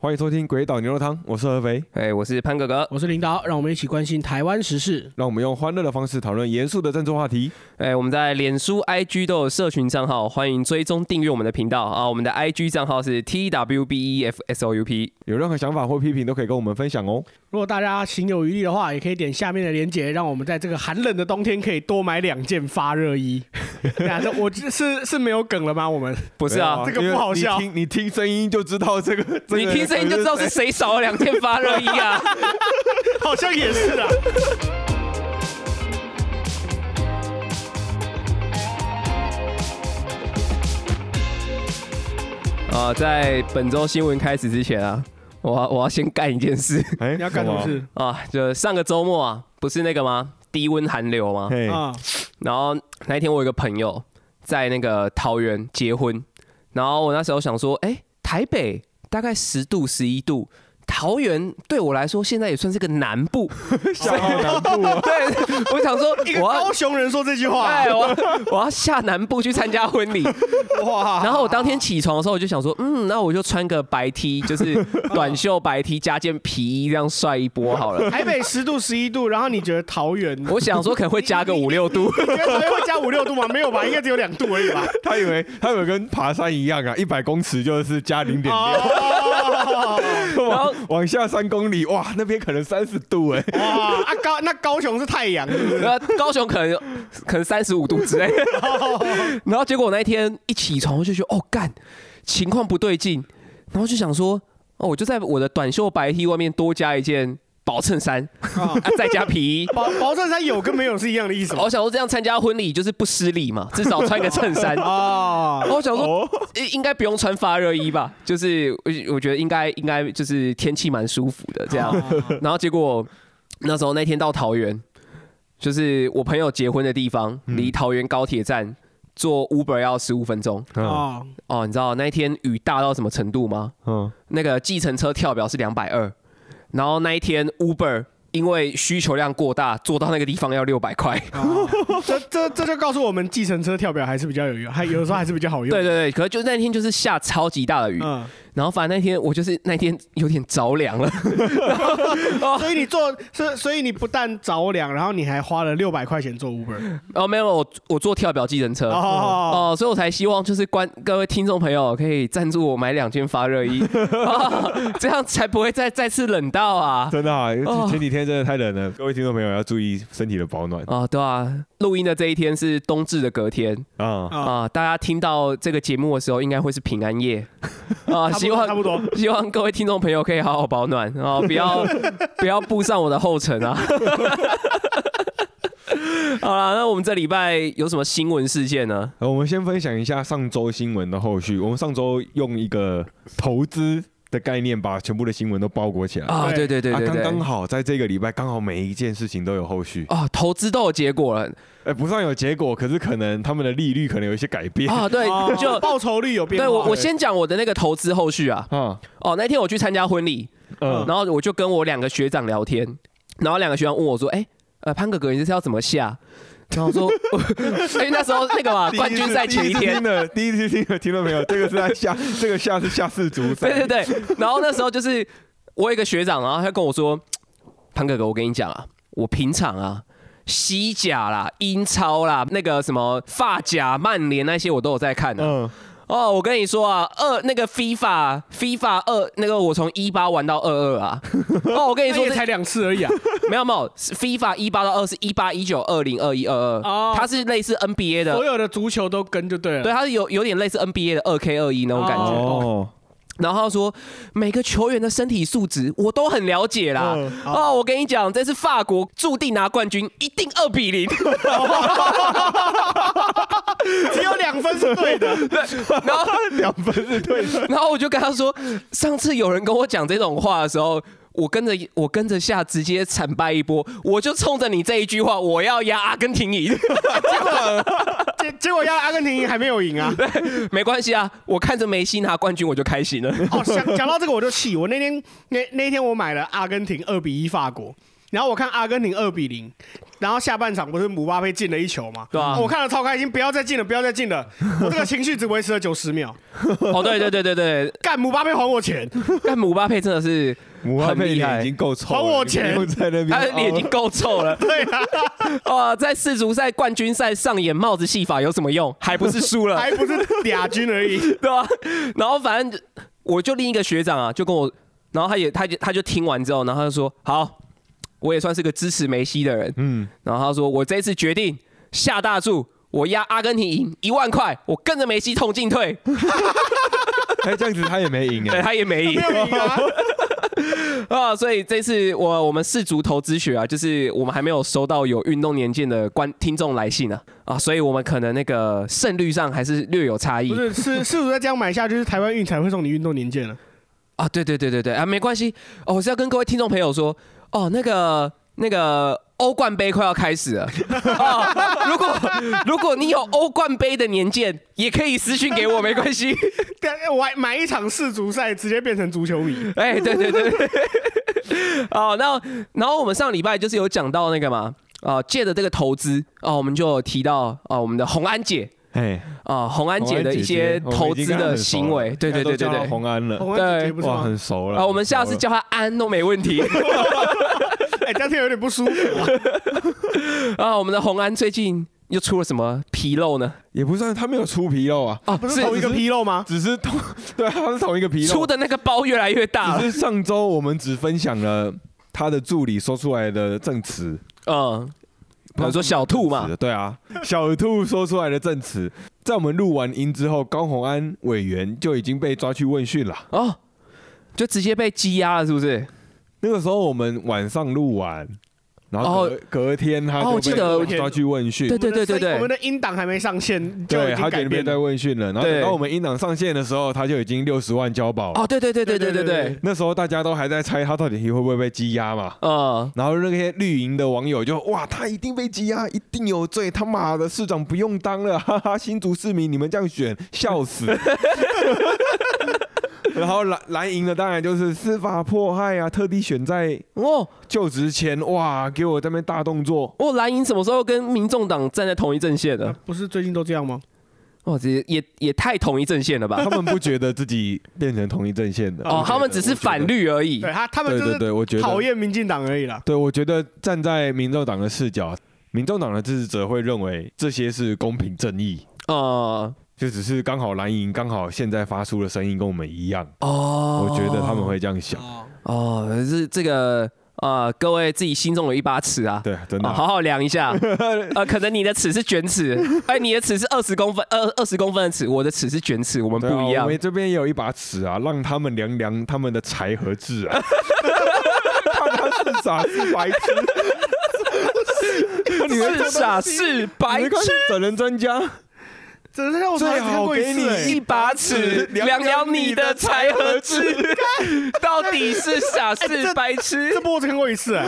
欢迎收听《鬼岛牛肉汤》，我是合肥，哎，我是潘哥哥，我是领导，让我们一起关心台湾时事，让我们用欢乐的方式讨论严肃的政治话题。哎，我们在脸书、IG 都有社群账号，欢迎追踪订阅我们的频道啊。我们的 IG 账号是 T W B E F S O U P，有任何想法或批评都可以跟我们分享哦。如果大家心有余力的话，也可以点下面的链接，让我们在这个寒冷的冬天可以多买两件发热衣。这我是是没有梗了吗？我们不是啊，这个不好笑。你听你听声音就知道这个，你听声音就知道是谁少了两件发热衣啊？好像也是啊。啊，在本周新闻开始之前啊，我我要先干一件事。哎，你要干什么事啊？就上个周末啊，不是那个吗？低温寒流吗？啊。然后那一天我有个朋友在那个桃园结婚，然后我那时候想说，哎，台北大概十度十一度。桃园对我来说现在也算是个南部，小南部。对，我想说，我高雄人说这句话，哎，我我要下南部去参加婚礼。哇！然后我当天起床的时候，我就想说，嗯，那我就穿个白 T，就是短袖白 T 加件皮衣，这样帅一波好了。台北十度十一度，然后你觉得桃园？我想说可能会加个五六度。你觉得桃园会加五六度吗？没有吧，应该只有两度而已吧。他以为他以为跟爬山一样啊，一百公尺就是加零点六。然后。往下三公里，哇，那边可能三十度哎，哇啊高那高雄是太阳，那高雄可能可能三十五度之类，然后结果那一天一起床我就觉得哦干，情况不对劲，然后就想说哦，我就在我的短袖白 T 外面多加一件。薄衬衫，啊再加皮衣。薄薄衬衫有跟没有是一样的意思。我想说这样参加婚礼就是不失礼嘛，至少穿个衬衫 啊。我想说应该不用穿发热衣吧，就是我我觉得应该应该就是天气蛮舒服的这样。然后结果那时候那天到桃园，就是我朋友结婚的地方，离桃园高铁站坐 Uber 要十五分钟。哦哦，你知道那一天雨大到什么程度吗？嗯，那个计程车跳表是两百二。然后那一天，Uber 因为需求量过大，坐到那个地方要六百块。这这这就告诉我们，计程车跳表还是比较有用，还有的时候还是比较好用。对对对，可是就那天就是下超级大的雨。然后反正那天我就是那天有点着凉了，所以你做，所所以你不但着凉，然后你还花了六百块钱坐 Uber。哦，没有，我我坐跳表计程车。哦，所以我才希望就是关各位听众朋友可以赞助我买两件发热衣，这样才不会再再次冷到啊！真的啊，前几天真的太冷了，各位听众朋友要注意身体的保暖啊！对啊，录音的这一天是冬至的隔天啊啊！大家听到这个节目的时候，应该会是平安夜啊。希望差不多，希望各位听众朋友可以好好保暖啊，不要 不要步上我的后尘啊。好了，那我们这礼拜有什么新闻事件呢？我们先分享一下上周新闻的后续。我们上周用一个投资。的概念把全部的新闻都包裹起来啊！对对对对，刚刚好在这个礼拜，刚好每一件事情都有后续啊，投资都有结果了。哎，不算有结果，可是可能他们的利率可能有一些改变啊。对，就报酬率有变。对我，我先讲我的那个投资后续啊。嗯。哦，那天我去参加婚礼，嗯，然后我就跟我两个学长聊天，然后两个学长问我说：“哎，呃，潘哥哥，你这是要怎么下？”然后说，哎，那时候那个嘛，冠军赛前一天的第一次听的听到没有？这个是在下，这个下是下四足赛。对对对。然后那时候就是我有一个学长，然后他跟我说：“潘哥哥，我跟你讲啊，我平常啊，西甲啦、英超啦、那个什么发甲、曼联那些，我都有在看的。”嗯。哦，我跟你说啊，二那个 FIFA FIFA 二那个我从一八玩到二二啊。哦，我跟你说才两次而已啊，没有没有，FIFA 一八到二是一八一九二零二一二二，哦，它是类似 NBA 的，所有的足球都跟就对了，对，它是有有点类似 NBA 的二 K 二一那种感觉。哦。然后他说每个球员的身体素质我都很了解啦。哦，我跟你讲，这次法国注定拿冠军，一定二比零。只有两分是对的，对，然后 两分是对的。然后我就跟他说，上次有人跟我讲这种话的时候。我跟着我跟着下，直接惨败一波。我就冲着你这一句话，我要压阿根廷赢。结果结结果压阿根廷赢还没有赢啊？没关系啊，我看着梅西拿冠军我就开心了。哦，讲讲到这个我就气。我那天那那天我买了阿根廷二比一法国，然后我看阿根廷二比零，然后下半场不是姆巴佩进了一球嘛？对啊我看了超开心，不要再进了，不要再进了，我这个情绪只维持了九十秒。哦，对对对对对，干姆巴佩还我钱，干姆巴佩真的是姆巴佩很厉害脸已经够臭了，还我钱？在那边，他的脸已经够臭了。对啊，哇，在世足赛冠军赛上演帽子戏法有什么用？还不是输了，还不是俩军而已。对吧？然后反正我就另一个学长啊，就跟我，然后他也他就他就听完之后，然后他就说好，我也算是个支持梅西的人，嗯，然后他说我这次决定下大注，我压阿根廷赢一万块，我跟着梅西同进退，哎，这样子他也没赢对哎，他也没赢。没有赢啊！啊，所以这次我我们世足投资学啊，就是我们还没有收到有运动年鉴的观听众来信啊啊，所以我们可能那个胜率上还是略有差异不是，是是不是这样买下，就是台湾运才会送你运动年鉴了？啊，对对对对对啊，没关系哦，我是要跟各位听众朋友说哦，那个那个欧冠杯快要开始了啊，如果如果你有欧冠杯的年鉴，也可以私信给我，没关系。对，我买一场世足赛，直接变成足球迷。哎，对对对，哦，那然后我们上礼拜就是有讲到那个嘛，啊，借的这个投资哦，我们就提到啊，我们的红安姐哎，啊，红安姐的一些投资的行为，对对对对对。红安了，红安姐姐不是哇，很熟了啊，我们下次叫她安都没问题。哎，这样听有点不舒服啊。啊，我们的红安最近又出了什么纰漏呢？也不算他没有出纰漏啊，啊，不是同一个纰漏吗？只是同 对啊，他是同一个纰漏，出的那个包越来越大了。只是上周我们只分享了他的助理说出来的证词，嗯，比如说小兔嘛，对啊，小兔说出来的证词，在我们录完音之后，高鸿安委员就已经被抓去问讯了。哦，就直接被羁押了，是不是？那个时候我们晚上录完，然后隔,、哦隔天他哦我记得就被抓去问讯。对对对对对我们的音档还没上线，就对，已经他就已经在。问讯了，然后对等到我们音档上线的时候，他就已经六十万交保了。哦，对对对对对对对对对，那时候大家都还在猜他到底会不会被羁押嘛，嗯，然后那些绿营的网友就哇，他一定被羁押，一定有罪，他妈的市长不用当了，哈哈，新竹市民你们这样选，笑死。然后蓝蓝营的当然就是司法迫害啊，特地选在哦就职前，哇，给我这边大动作。哦，蓝营什么时候跟民众党站在同一阵线的？不是最近都这样吗？哦，这也也也太同一阵线了吧？他们不觉得自己变成同一阵线的哦，他们只是反。绿而已对。他，他们就是对，我觉得讨厌民进党而已啦。对，我觉得站在民众党的视角，民众党的支持者会认为这些是公平正义，呃，就只是刚好蓝营刚好现在发出的声音跟我们一样，哦，我觉得他们会这样想。哦，哦，是这个呃，各位自己心中有一把尺啊。对，真的啊，好好量一下，呃，可能你的尺是卷尺，哎，你的尺是二十公分，二二十公分的尺，我的尺是卷尺，我们不一样我。们这边也有一把尺啊，让他们量量他们的才和智啊。看他是傻是白痴，你是傻是白痴，整人专家，真的让我最好给你一一把尺量量你的才和智，到底是傻是白痴这？波我只看过一次哎。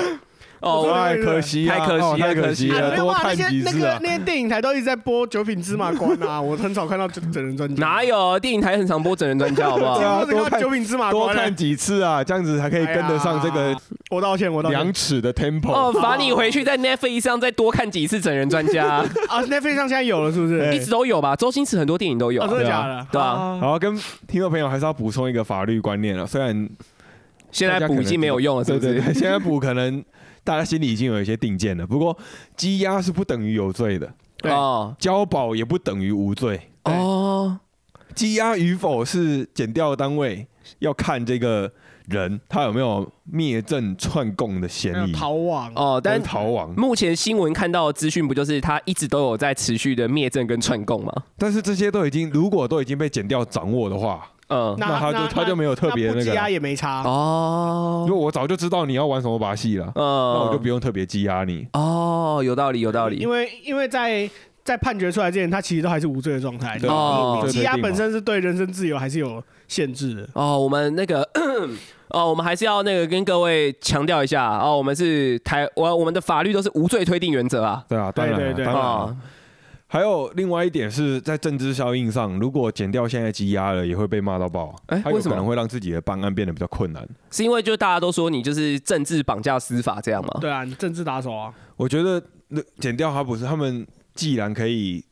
哦，太可惜啊，太可惜哦太可惜惜了，多看些那个几次啊。那些电影台都一直在播《九品芝麻官》啊，我很少看到整整人专家。哪有电影台很常播整人专家，好不好？多看九品芝麻官欸。多看几次啊，这样子才可以跟得上这个我道歉，我道歉两。尺的 tempo。哦，罚你回去在 Netflix 上再多看几次整人专家，啊，Netflix 上现在有了，是不是？一直都有吧？周星驰很多电影都有。真的假的？对啊然后跟听众朋友还是要补充一个法律观念了，虽然现在补已经没有用了，是不是？对对对，现在补可能大家心里已经有一些定见了。不过羁押是不等于有罪的，对哦交保也不等于无罪。对哦，羁押与否是检调单位要看这个人他有没有灭证串供的嫌疑，逃亡。哦，但跟逃亡。目前新闻看到的资讯不就是他一直都有在持续的灭证跟串供吗？但是这些都已经如果都已经被检调掌握的话，嗯，那他就他就没有特别那个那不羁押也没差。哦因为我早就知道你要玩什么把戏了，嗯，那我就不用特别积压你。哦，有道理，有道理因。为因为在在判决出来之前，他其实都还是无罪的状态。对哦你羁押这个一定嘛本身是对人身自由还是有限制的。哦，我们那个 哦，我们还是要那个跟各位强调一下哦，我们是台我我们的法律都是无罪推定原则啊。对啊，当然了对对对当然了哦，还有另外一点是在政治效应上，如果减掉现在积压了，也会被骂到爆。哎为什么可能会让自己的办案变得比较困难。是因为就大家都说你就是政治绑架司法这样吗？对啊，你政治打手啊，我觉得那减掉他不是他们，既然可以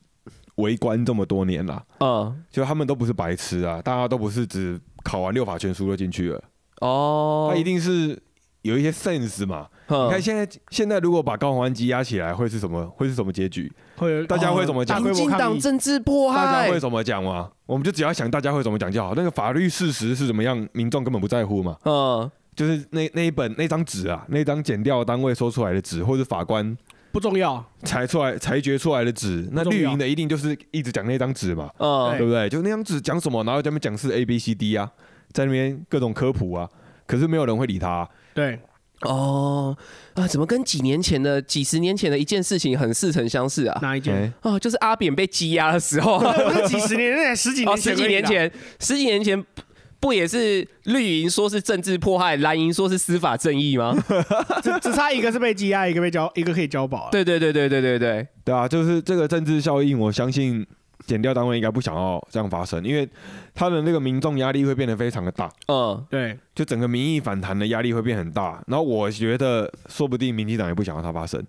围观这么多年了，嗯，就他们都不是白痴啊，大家都不是只考完六法全书就进去了，哦，他一定是有一些 sense 嘛。你嗯看现在现在如果把高宏安积压起来，会是什么？会是什么结局？会大家会怎么讲大规民进？党政治迫害大家会，怎么讲吗？我们就只要想大家会怎么讲就好。那个法律事实是怎么样，民众根本不在乎嘛。嗯，就是那那一本那张纸啊，那张检调单位说出来的纸，或者法官不重要，裁出来裁决出来的纸，那绿营的一定就是一直讲那张纸嘛，嗯对不对？就那张纸讲什么，然后在那边讲是 A B C D 啊，在那边各种科普啊，可是没有人会理他啊、对，哦啊，怎么跟几年前的、几十年前的一件事情很似曾相识啊？哪一件？哎哦，就是阿扁被羁押的时候，不是几十年，那才十几哦，年前，十几年，前，十几年前不不也是绿营说是政治迫害，蓝营说是司法正义吗？只只差一个是被羁押，一个被交，一个可以交保啊。对对对对对对对，对啊，就是这个政治效应，我相信检调单位应该不想要这样发生，因为他的那个民众压力会变得非常的大，嗯，对，就整个民意反弹的压力会变很大。然后我觉得，说不定民进党也不想要它发生。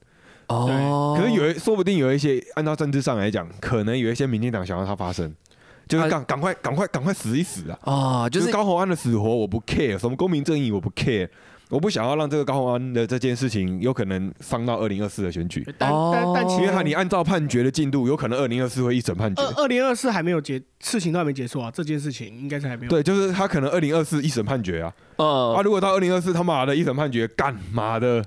哦，可是有一，说不定有一些按照政治上来讲，可能有一些民进党想要它发生，就是啊赶赶快赶快赶快死一死啊！啊，就就是是高虹安的死活我不 care，什么公平正义我不 care，我不想要让这个高虹安的这件事情有可能伤到二零二四的选举，但但但其因为实他你按照判决的进度，有可能二零二四会一审判决。二。二零二四还没有结，事情都还没结束啊，这件事情应该是还没有。对，就是他可能二零二四一审判决啊，啊，嗯，如果到二零二四他妈的一审判决，干嘛的，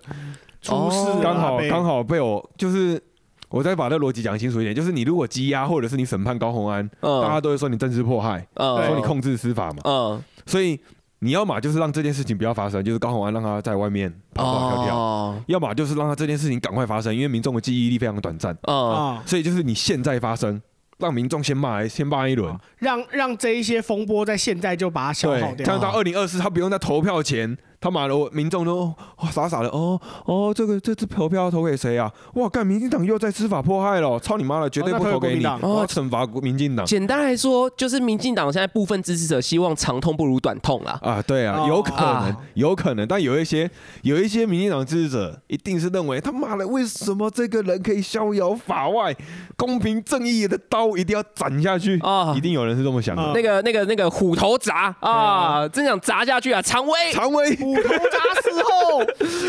出事刚好被。刚好被我就是我再把这逻辑讲清楚一点，就是你如果羁押或者是你审判高虹安，大家嗯都会说你政治迫害，嗯。说你控制司法嘛，嗯，所以你要么就是让这件事情不要发生，就是高洪安让他在外面跑跑跳跳，哦，要么就是让他这件事情赶快发生，因为民众的记忆力非常短暂，嗯，啊，所以就是你现在发生，让民众先骂先骂一轮，让让这一些风波在现在就把它消耗对，这掉样。到二零二四他不用在投票前。他妈的，我民众都哇傻傻的哦哦，这个这次投票要投给谁啊？哇，干民进党又在司法迫害了，操你妈的，绝对不投给你，要惩罚民进党简单来说，就是民进党现在部分支持者希望长痛不如短痛啦。啊！对啊，哦有可能啊，有可能，但有一些有一些民进党支持者一定是认为他妈的，为什么这个人可以逍遥法外，公平正义的刀一定要斩下去啊一定有人是这么想啊的。那个、那个、那个虎头铡啊，真想砸下去啊！常威常威，虎头铡死后，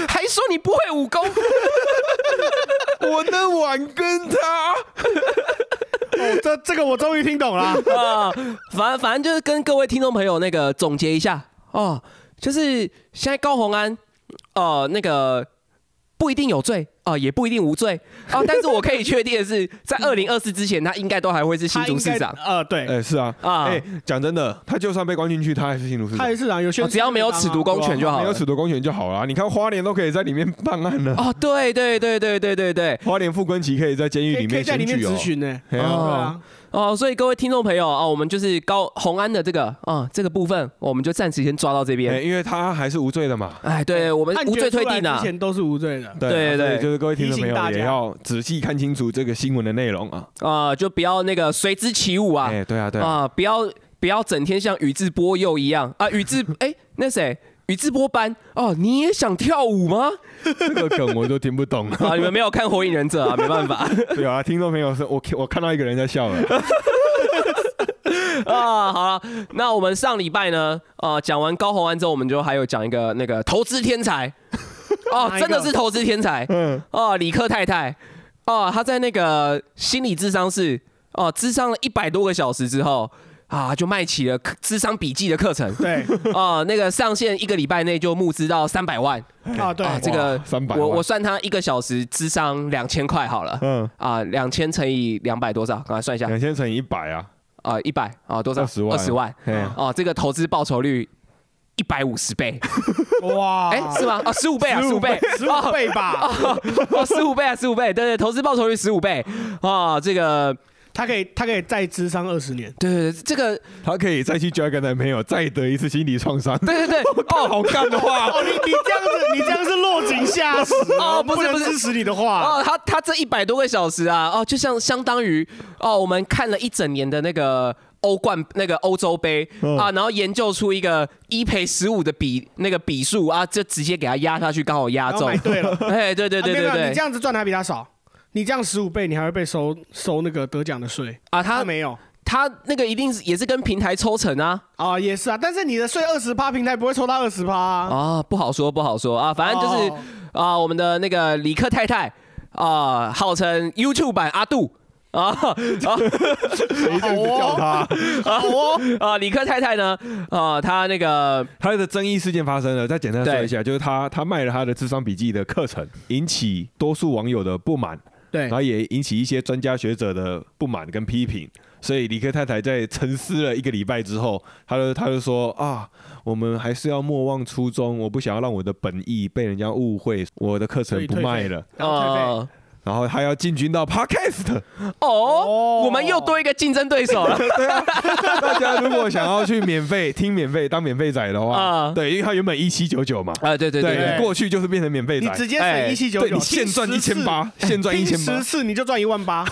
还说你不会武功，我的碗跟他，哦，这这个我终于听懂了。啊，反反正就是跟各位听众朋友那个总结一下。哦，就是现在高洪安，呃，那个不一定有罪啊、也不一定无罪啊、但是我可以确定的是，在二零二四之前，他应该都还会是新竹市长呃，对，哎，是啊，啊哎，讲真的，他就算被关进去，他还是新竹市长他也。是啊，有些哦只要没有褫夺公权就好了没有褫夺公权就好了。你看花莲都可以在里面办案了，哦，对对对对对对对，花莲傅昆萁可以在监狱里可以可以在里面。咨询呢。啊，哦，所以各位听众朋友啊、我们就是高红安的这个啊、这个部分，我们就暂时先抓到这哎边。因为他还是无罪的嘛。哎，对我们无罪推定啊之。前都是无罪的。对对对就是各位听众朋友也要仔细看清楚这个新闻的内容啊。啊、就不要那个随之起舞啊，哎，对啊，对啊、啊，不要不要整天像宇智波鼬一样啊，宇智 哎、那谁宇智波斑哦，你也想跳舞吗？这个梗我都听不懂。啊，你们没有看火影忍者啊，没办法 对啊，听众朋友是我我看到一个人在笑了。啊。好了，那我们上礼拜呢，啊，讲完高红安之后，我们就还有讲一个那个投资天才哦，真的是投资天才嗯，哦，理科太太哦，他在那个心理智商室哦，智商了一百多个小时之后啊，就卖起了课智商笔记的课程。对。哦，那个上线一个礼拜内就募资到三百万。啊，对。啊，这个三百，我我算他一个小时智商两千块好了。嗯，啊，两千乘以两百多少？赶快算一下。两千乘以一百啊，啊，一百啊多少？二十万。二十万。嘿。哦，这个投资报酬率一百五十倍，哇，哎，是吗？啊，十五倍啊，十五倍，十五倍吧？哦，十五倍啊，十五倍，对对，投资报酬率十五倍。啊，这个他可以他可以再智商二十年。对对对，这个他可以再去交一个男朋友，再得一次心理创伤。对对对，哦，好干的话，哦，你你这样子，你这样是落井下石 哦不是不是能支持你的话。哦，他他这一百多个小时啊，哦，就像相当于哦，我们看了一整年的那个欧冠那个欧洲杯、嗯啊，然后研究出一个一赔十五的比那个比数啊，就直接给他压下去，刚好压中。对了，哎，对对对对啊没有没有你对这样子赚的还比他少。你这样十五倍，你还会被收收那个得奖的税。啊，他他没有他那个一定是也是跟平台抽成啊啊，也是啊。但是你的税二十趴，平台不会抽到二十趴啊。啊，不好说不好说啊，反正就是哦啊，我们的那个李克太太啊，号称 YouTube 版阿杜。啊啊谁这样子叫他？好哦，啊！李克太太呢？啊，他那个他的争议事件发生了，再简单说一下，就是他他卖了他的智商笔记的课程，引起多数网友的不满，对然后也引起一些专家学者的不满跟批评。所以李克太太在沉思了一个礼拜之后，他就他就说啊，我们还是要莫忘初衷，我不想要让我的本意被人家误会，我的课程不卖了。啊然后还要进军到 Podcast，哦，我们又多一个竞争对手了。对啊，大家如果想要去免费听免费当免费仔的话，啊。对，因为他原本一七九九嘛，啊，对对对对你过去就是变成免费仔，你直接哎。省一七九九，你现赚一千八，现赚一千八。十，次你就赚一万八。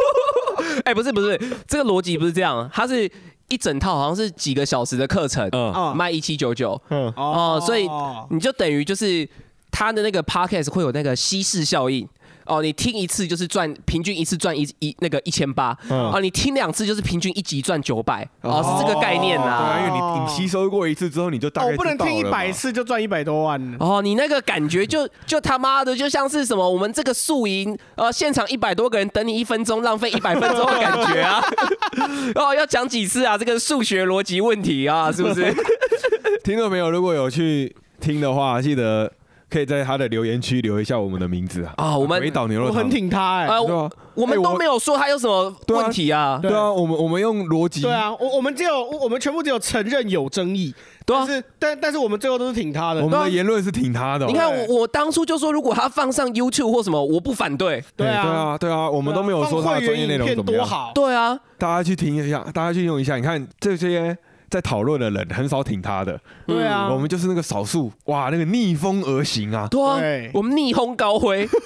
哎，不是不是，这个逻辑不是这样，它是一整套，好像是几个小时的课程，嗯。啊卖一七九九，嗯，哦所以你就等于就是它的那个 podcast 会有那个稀释效应。哦，你听一次就是赚，平均一次赚一一那个一千八，嗯哦，你听两次就是平均一集赚九百，哦，是这个概念对啊，因为你你吸收过一次之后，你就大哦，概我不能听一百次，就赚一百多万呢。哦，你那个感觉就就他妈的就像是什么，我们这个宿营，呃，现场一百多个人等你一分钟，浪费一百分钟的感觉啊！哦，要讲几次啊？这个数学逻辑问题啊，是不是？听众朋友如果有去听的话，记得可以在他的留言区留一下我们的名字啊。啊我们鬼岛牛肉我很，挺他哎。啊，对啊我我们都没有说他有什么对啊问题啊。对啊，我们我们用逻辑，对啊，我我们只有我们全部只有承认有争议，对啊但是但但是我们最后都是挺他的。我们的言论是挺他的哦。你看我我当初就说，如果他放上 YouTube 或什么，我不反对。对啊对啊，对啊，我们都没有说他的专业内容怎么样。多好。对啊，大家去听一下，大家去用一下。你看这些在讨论的人很少挺他的，对啊，我们就是那个少数，哇，那个逆风而行啊！对啊对，我们逆风高飞。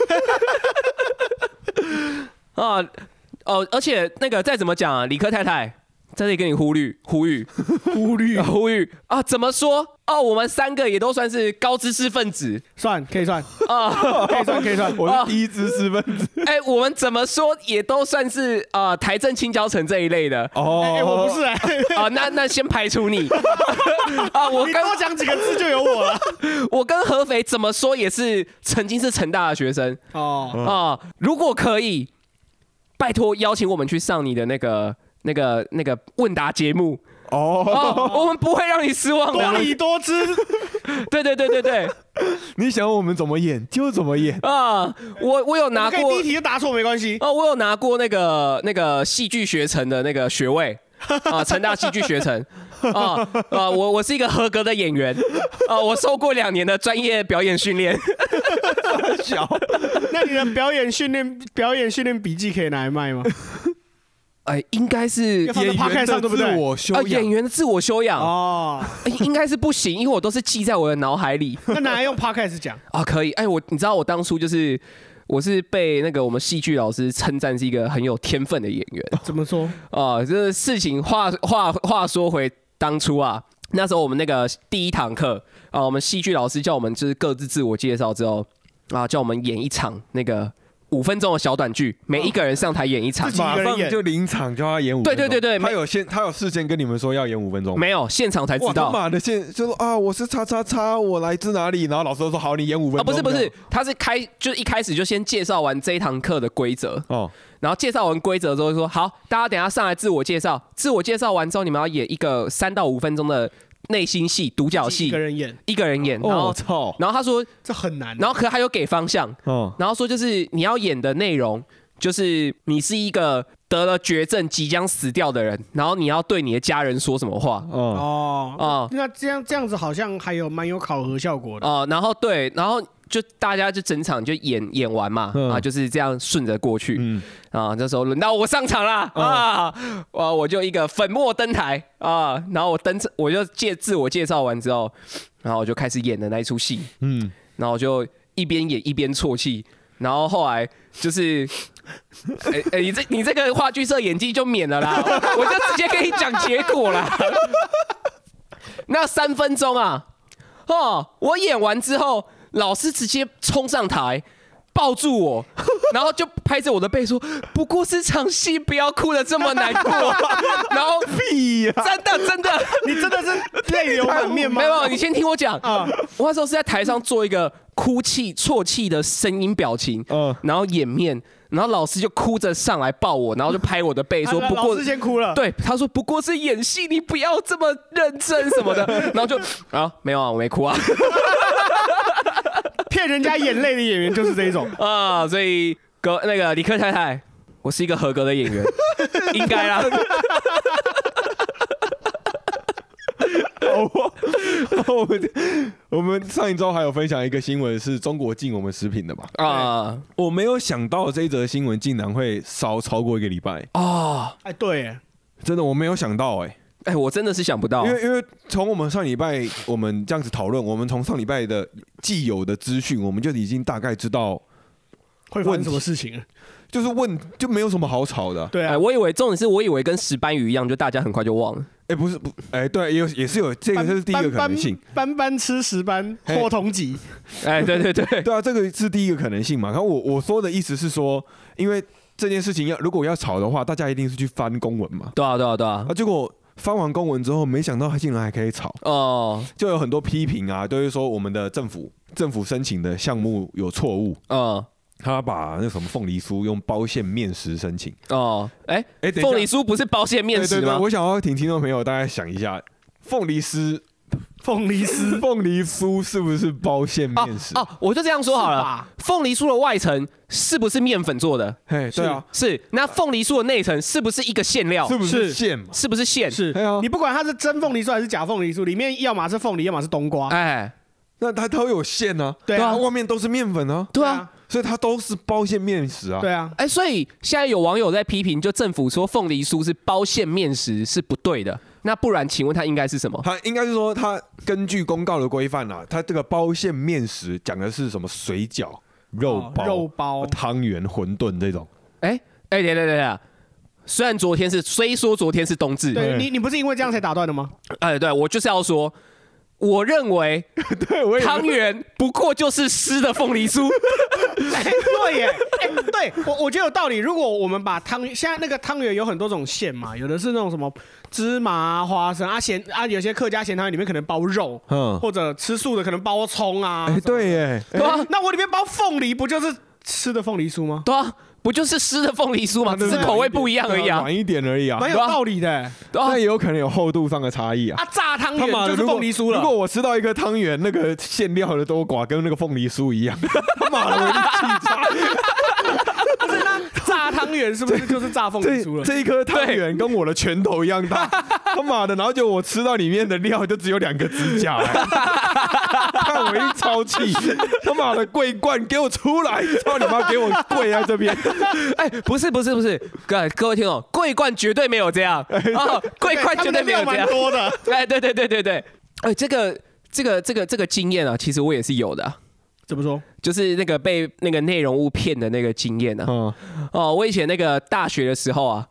啊哦，而且那个再怎么讲啊，理科太太在这里跟你呼吁呼吁。呼吁。呼吁。啊，怎么说？哦，我们三个也都算是高知识分子算可以算，啊。可以算可以算。我是第一知识分子哎、我们怎么说也都算是啊、台政青交城这一类的哦哎，我不是哎，啊。那那先排除你 啊，我跟你多讲几个字就有我了。我跟合肥怎么说也是曾经是成大的学生哦，啊。如果可以，拜托邀请我们去上你的那个那个那个问答节目哦，哦，我们不会让你失望的多的。礼多姿，对对对对对你想我们怎么演就怎么演。啊，我我有拿过第一题就答错没关系。哦，我有拿过那个那个戏剧学程的那个学位啊，成大戏剧学程啊啊，我我是一个合格的演员啊，我受过两年的专业表演训练。小 那你的表演训练表演训练笔记可以拿来卖吗？哎，应该是演员的上对不对自我修啊，养演员的自我修养、哦，哎应该是不行，因为我都是记在我的脑海里 那拿来用 podcast 讲。啊。可以，哎，我你知道我当初就是我是被那个我们戏剧老师称赞是一个很有天分的演员怎么说？啊。这个事情话话话说回当初啊，那时候我们那个第一堂课啊，我们戏剧老师叫我们就是各自自我介绍之后啊，叫我们演一场那个五分钟的小短剧，每一个人上台演一场自。己一马个人演上就临场就要演五对分钟。对对对没他有先他有事先跟你们说要演五分钟吗。没有，现场才知哇，他道。妈的，现就说啊，我是叉叉叉，我来自哪里？然后老师都说好，你演五分啊，钟。不是不是样，他是开就一开始就先介绍完这一堂课的规则，哦，然后介绍完规则之后就说好，大家等一下上来自我介绍，自我介绍完之后你们要演一个三到五分钟的内心戏、独角戏一个，人演，一个人演，然哦后操，然后他说，这很难。然后可他有给方向，哦。然后说就是你要演的内容就是你是一个得了绝症即将死掉的人，然后你要对你的家人说什么话。哦。哦。啊那这样这样子好像还有蛮有考核效果的。哦、然后对，然后就大家就整场就演演完嘛，嗯啊，就是这样顺着过去。嗯，啊，这时候轮到我上场啦！嗯啊，哇，我就一个粉墨登台啊，然后我登我就介自我介绍完之后，然后我就开始演的那一出戏，嗯，然后我就一边演一边啜泣，然后后来就是，哎、哎、你这你这个话剧社演技就免了啦，我就直接跟你讲结果啦。那三分钟啊，哦，我演完之后，老师直接冲上台。抱住我，然后就拍着我的背说：“不过是场戏，不要哭的这么难过。”然后屁呀，真的真的，你真的是泪流满面吗？没有，你先听我讲啊我那时候是在台上做一个哭泣、啜泣的声音表情，嗯然后掩面，然后老师就哭着上来抱我，然后就拍我的背说：“不过啊老师先哭了。对，他说不过是演戏，你不要这么认真什么的。”然后就啊，没有啊，我没哭啊骗人家眼泪的演员就是这一种。啊，所以哥那个李克太太，我是一个合格的演员，应该啦。我们我们上一周还有分享一个新闻，是中国禁我们食品的嘛？啊我没有想到这一则新闻竟然会烧超过一个礼拜，啊！哎，对，真的我没有想到哎、哎，我真的是想不到因，为因为从我们上礼拜我们这样子讨论，我们从上礼拜的既有的资讯，我们就已经大概知道，会发生什么事情？就是问就没有什么好吵的啊。哎，对啊，我以为重点是我以为跟石斑鱼一样，就大家很快就忘了。哎、不是不，哎、对，也有也是有这个，这是第一个可能性。斑斑斑吃石斑，嘿霍同级。哎，对对对，对啊，这个是第一个可能性嘛。然后我我说的意思是说，因为这件事情要如果要吵的话，大家一定是去翻公文嘛。对啊对啊对啊啊，，结果翻完公文之后，没想到他竟然还可以炒，哦。就有很多批评啊，都是说我们的政府政府申请的项目有错误，啊他把那什么凤梨酥用包馅面食申请。哦，哎，凤梨酥不是包馅面食吗？我想要请听众朋友大家想一下，凤梨丝、凤梨酥凤梨酥是不是包馅面食？哦，我就这样说好了吧。凤梨酥的外层是不是面粉做的？嘿，对啊，是。那凤梨酥的内层是不是一个馅料？是不是是馅嘛？是不是馅？是你不管它是真凤梨酥还是假凤梨酥，里面要么是凤梨，要么是冬瓜。哎，那它都有馅呢、对啊外面都是面粉啊，对啊。，所以它都是包馅面食啊。对啊，哎，所以现在有网友在批评，就政府说凤梨酥是包馅面食是不对的。那不然，请问它应该是什么？它应该是说，它根据公告的规范啊，它这个包馅面食讲的是什么水饺、肉哦包、肉包汤圆、馄饨这种。哎哎，等等等等，虽然昨天是，虽说昨天是冬至，对你，你不是因为这样才打断的吗？哎，对我就是要说，我认为 对，我汤圆不过就是湿的凤梨酥。哎对耶，哎，对我我觉得有道理。如果我们把汤现在那个汤圆有很多种馅嘛，有的是那种什么芝麻啊、花生啊、咸啊，有些客家咸汤圆里面可能包肉，嗯，或者吃素的可能包葱啊。哎，对耶，对啊，那我里面包凤梨，不就是吃的凤梨酥吗？对啊，不就是湿的凤梨酥吗？它就是只是口味不一样而已啊。软一点而已啊。蛮有道理的。对啊那也有可能有厚度上的差异啊。啊，炸汤圆就是凤梨酥了。如果我吃到一个汤圆，那个馅料的多寡跟那个凤梨酥一样，他妈的我气炸。炸汤圆是不是就是炸凤梨酥了？这这一颗汤圆跟我的拳头一样大，他妈的，然后就我吃到里面的料就只有两个指甲、哎 看我一超气，他妈的桂冠给我出来，操你妈，给我跪在这边，哎，不是不是不是，各各位听众，桂冠绝对没有这样。哦，桂冠绝对没有这样。多的。哎，对对对对对，哎，这个这个这个这个经验啊，其实我也是有的啊，怎么说？就是那个被那个内容物骗的那个经验啊。嗯，哦，我以前那个大学的时候啊，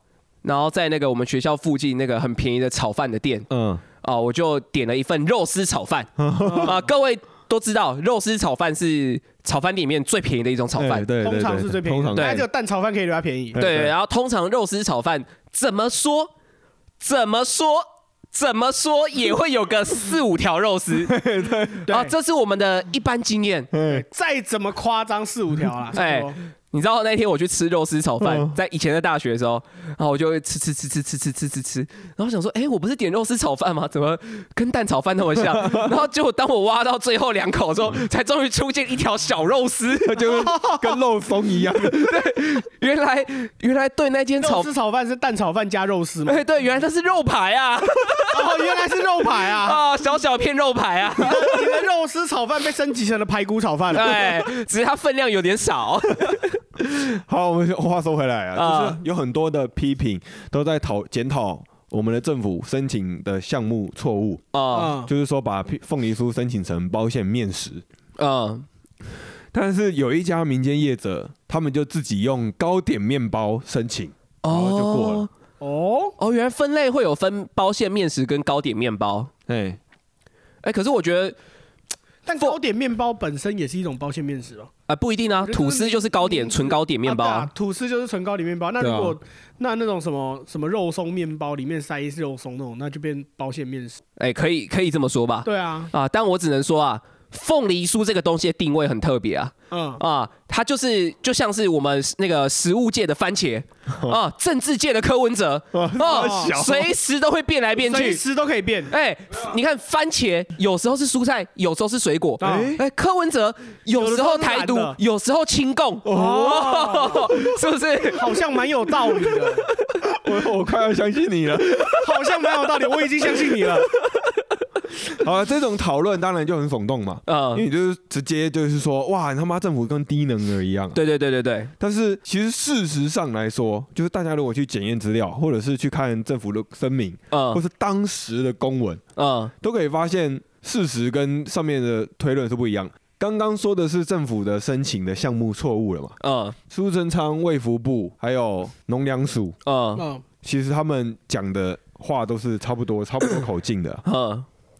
然后在那个我们学校附近那个很便宜的炒饭的店嗯，哦，我就点了一份肉丝炒饭 啊。各位都知道，肉丝炒饭是炒饭店里面最便宜的一种炒饭哎。对对对通常是最便宜的，通常对但只有蛋炒饭可以比它便宜。对对，然后通常肉丝炒饭怎么说怎么说怎么说也会有个 四五条肉丝。对啊，这是我们的一般经验。哎，再怎么夸张四五条啦，哎你知道那天我去吃肉丝炒饭，嗯在以前的大学的时候，然后我就会吃吃吃吃吃吃吃吃吃，然后想说，哎、我不是点肉丝炒饭吗？怎么跟蛋炒饭那么像？然后结果当我挖到最后两口之后，才终于出现一条小肉丝。就跟肉松一样。对原来原来对那间炒肉，丝炒饭是蛋炒饭加肉丝吗？哎、对，原来它是肉排啊哦，原来是肉排啊！啊，小小片肉排啊，你的肉丝炒饭被升级成了排骨炒饭了。对，只是它分量有点少。好，我们话说回来啊，啊就是有很多的批评都在讨检讨我们的政府申请的项目错误，啊嗯，就是说把凤梨酥申请成包馅面食。啊但是有一家民间业者，他们就自己用糕点面包申请，然后就过了。哦，哦，原来分类会有分包馅面食跟糕点面包。哎，哎、可是我觉得但糕点面包本身也是一种包馅面食哦。啊、不一定啊，吐司就是糕点，纯糕点面包啊。吐司就是纯糕点面包。那如果那那种什么什么肉松面包里面塞肉松那种，那就变包馅面食。哎、可以可以这么说吧。对啊，啊，但我只能说啊，凤梨酥这个东西的定位很特别啊嗯，啊，它就是就像是我们那个食物界的番茄啊，政治界的柯文哲啊，小随时都会变来变去。随时都可以变。哎、你看番茄有时候是蔬菜，有时候是水果。哎、哎柯文哲有时候台独有时候亲共，哦，是不是？好像蛮有道理的，我我快要相信你了。好像蛮有道理，我已经相信你了。好了，这种讨论当然就很耸动嘛，嗯。因为你就是直接就是说，哇，你他妈政府跟低能儿一样啊。对对对对对，但是其实事实上来说，就是大家如果去检验资料，或者是去看政府的声明，或嗯是当时的公文，嗯。都可以发现事实跟上面的推论是不一样。刚刚说的是政府的申请的项目错误了嘛？嗯。苏贞昌、卫福部还有农粮署，嗯。嗯，其实他们讲的话都是差不多、差不多口径的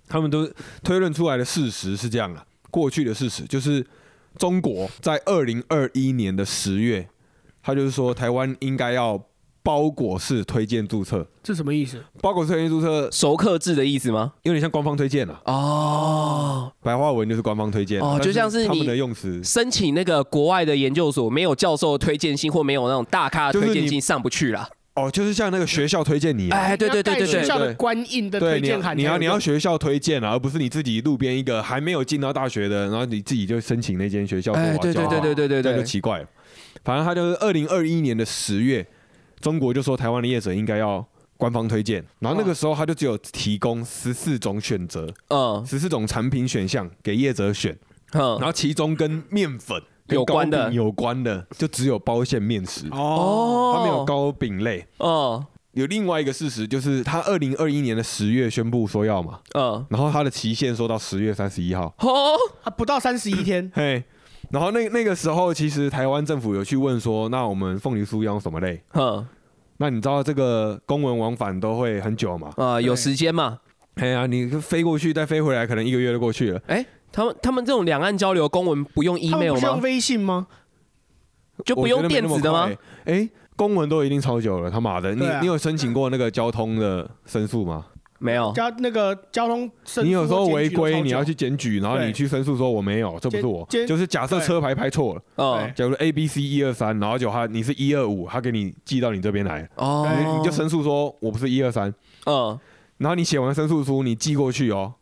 他们都推论出来的事实是这样啊，过去的事实就是中国在二零二一年的十月，他就是说台湾应该要包裹式推荐注册，这什么意思？包裹式推荐注册熟客制的意思吗？有点像官方推荐啊，哦，白话文就是官方推荐啊哦就像是他们你的用词。申请那个国外的研究所没有教授推荐信或没有那种大咖的就是推荐信上不去啦。哦，就是像那个学校推荐你、啊，哎，对对对对学校的官印的对，你要推荐函，你要你要。学校推荐啊，而不是你自己路边一个还没有进到大学的，然后你自己就申请那间学校哎，要对对对对对对对，这就奇怪了。反正他就是二零二一年的十月，中国就说台湾的业者应该要官方推荐，然后那个时候他就只有提供十四种选择，嗯十四种产品选项给业者选，然嗯，后其中跟面粉跟有关的。有关的就只有包馅面食，哦，哦，它没有，糕饼类。哦，有另外一个事实就是，他二零二一年的十月宣布说要嘛，嗯，然后他的期限说到十月三十一号，哦，啊，不到三十一天，嘿，然后那那个时候其实台湾政府有去问说，那我们凤梨酥要用什么类？哼，那你知道这个公文往返都会很久嘛？啊，有时间嘛？哎呀，你飞过去再飞回来，可能一个月就过去了。哎，他们他们这种两岸交流公文不用他们 email 不是用？微信吗？就不用电子的吗？？哎，公文都已经超久了，他妈的！你啊你有申请过那个交通的申诉吗？没有。交那个交通申诉你有时候违规，你要去检举，然后你去申诉说我没有，这不是我，就是假设车牌拍错了，哦，假如 A B C 一二三，然后就他你是一二五，他给你寄到你这边来，哦，你你就申诉说我不是一二三，嗯，然后你写完申诉书，你寄过去哦，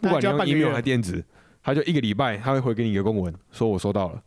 不管你用 email 月还电子，他就一个礼拜，他会回给你一个公文，说我收到了，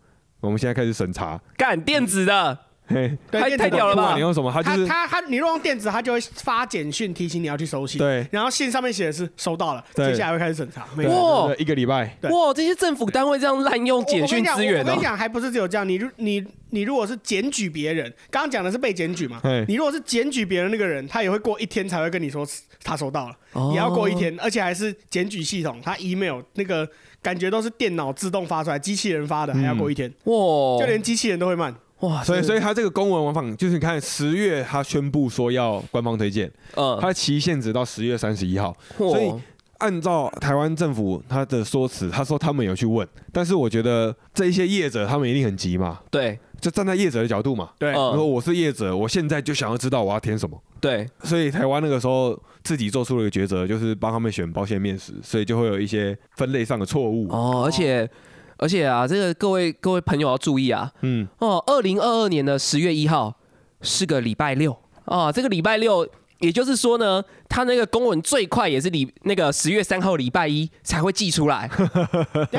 我们现在开始审查。干电子的，嘿，太对电子太屌了吧管你用什么，他就是他他他，你如果用电子，他就会发简讯提醒你要去收信。对然后信上面写的是收到了，对接下来会开始审查。没错。哇对对一个礼拜，对哇，这些政府单位这样滥用简讯资源哦我跟你。讲，还不是只有这样。你如你你如果是检举别人，刚刚讲的是被检举嘛嘿？你如果是检举别人那个人，他也会过一天才会跟你说他收到了，哦也要过一天，而且还是检举系统，他 email 那个感觉都是电脑自动发出来，机器人发的，还要过一天，哇，就连机器人都会慢。哇，所以所以他这个公文往返，就是你看十月他宣布说要官方推荐，嗯，他的期限只到十月三十一号。所以按照台湾政府他的说辞，他说他们有去问，但是我觉得这一些业者他们一定很急嘛，对，就站在业者的角度嘛。对。嗯如果我是业者，我现在就想要知道我要填什么，对，所以台湾那个时候自己做出了一个抉择，就是帮他们选保险面食，所以就会有一些分类上的错误。哦，而且而且啊，这个各位各位朋友要注意啊，嗯，哦，二零二二年的十月一号是个礼拜六啊，这个礼拜六，也就是说呢，他那个公文最快也是礼那个十月三号礼拜一才会寄出来，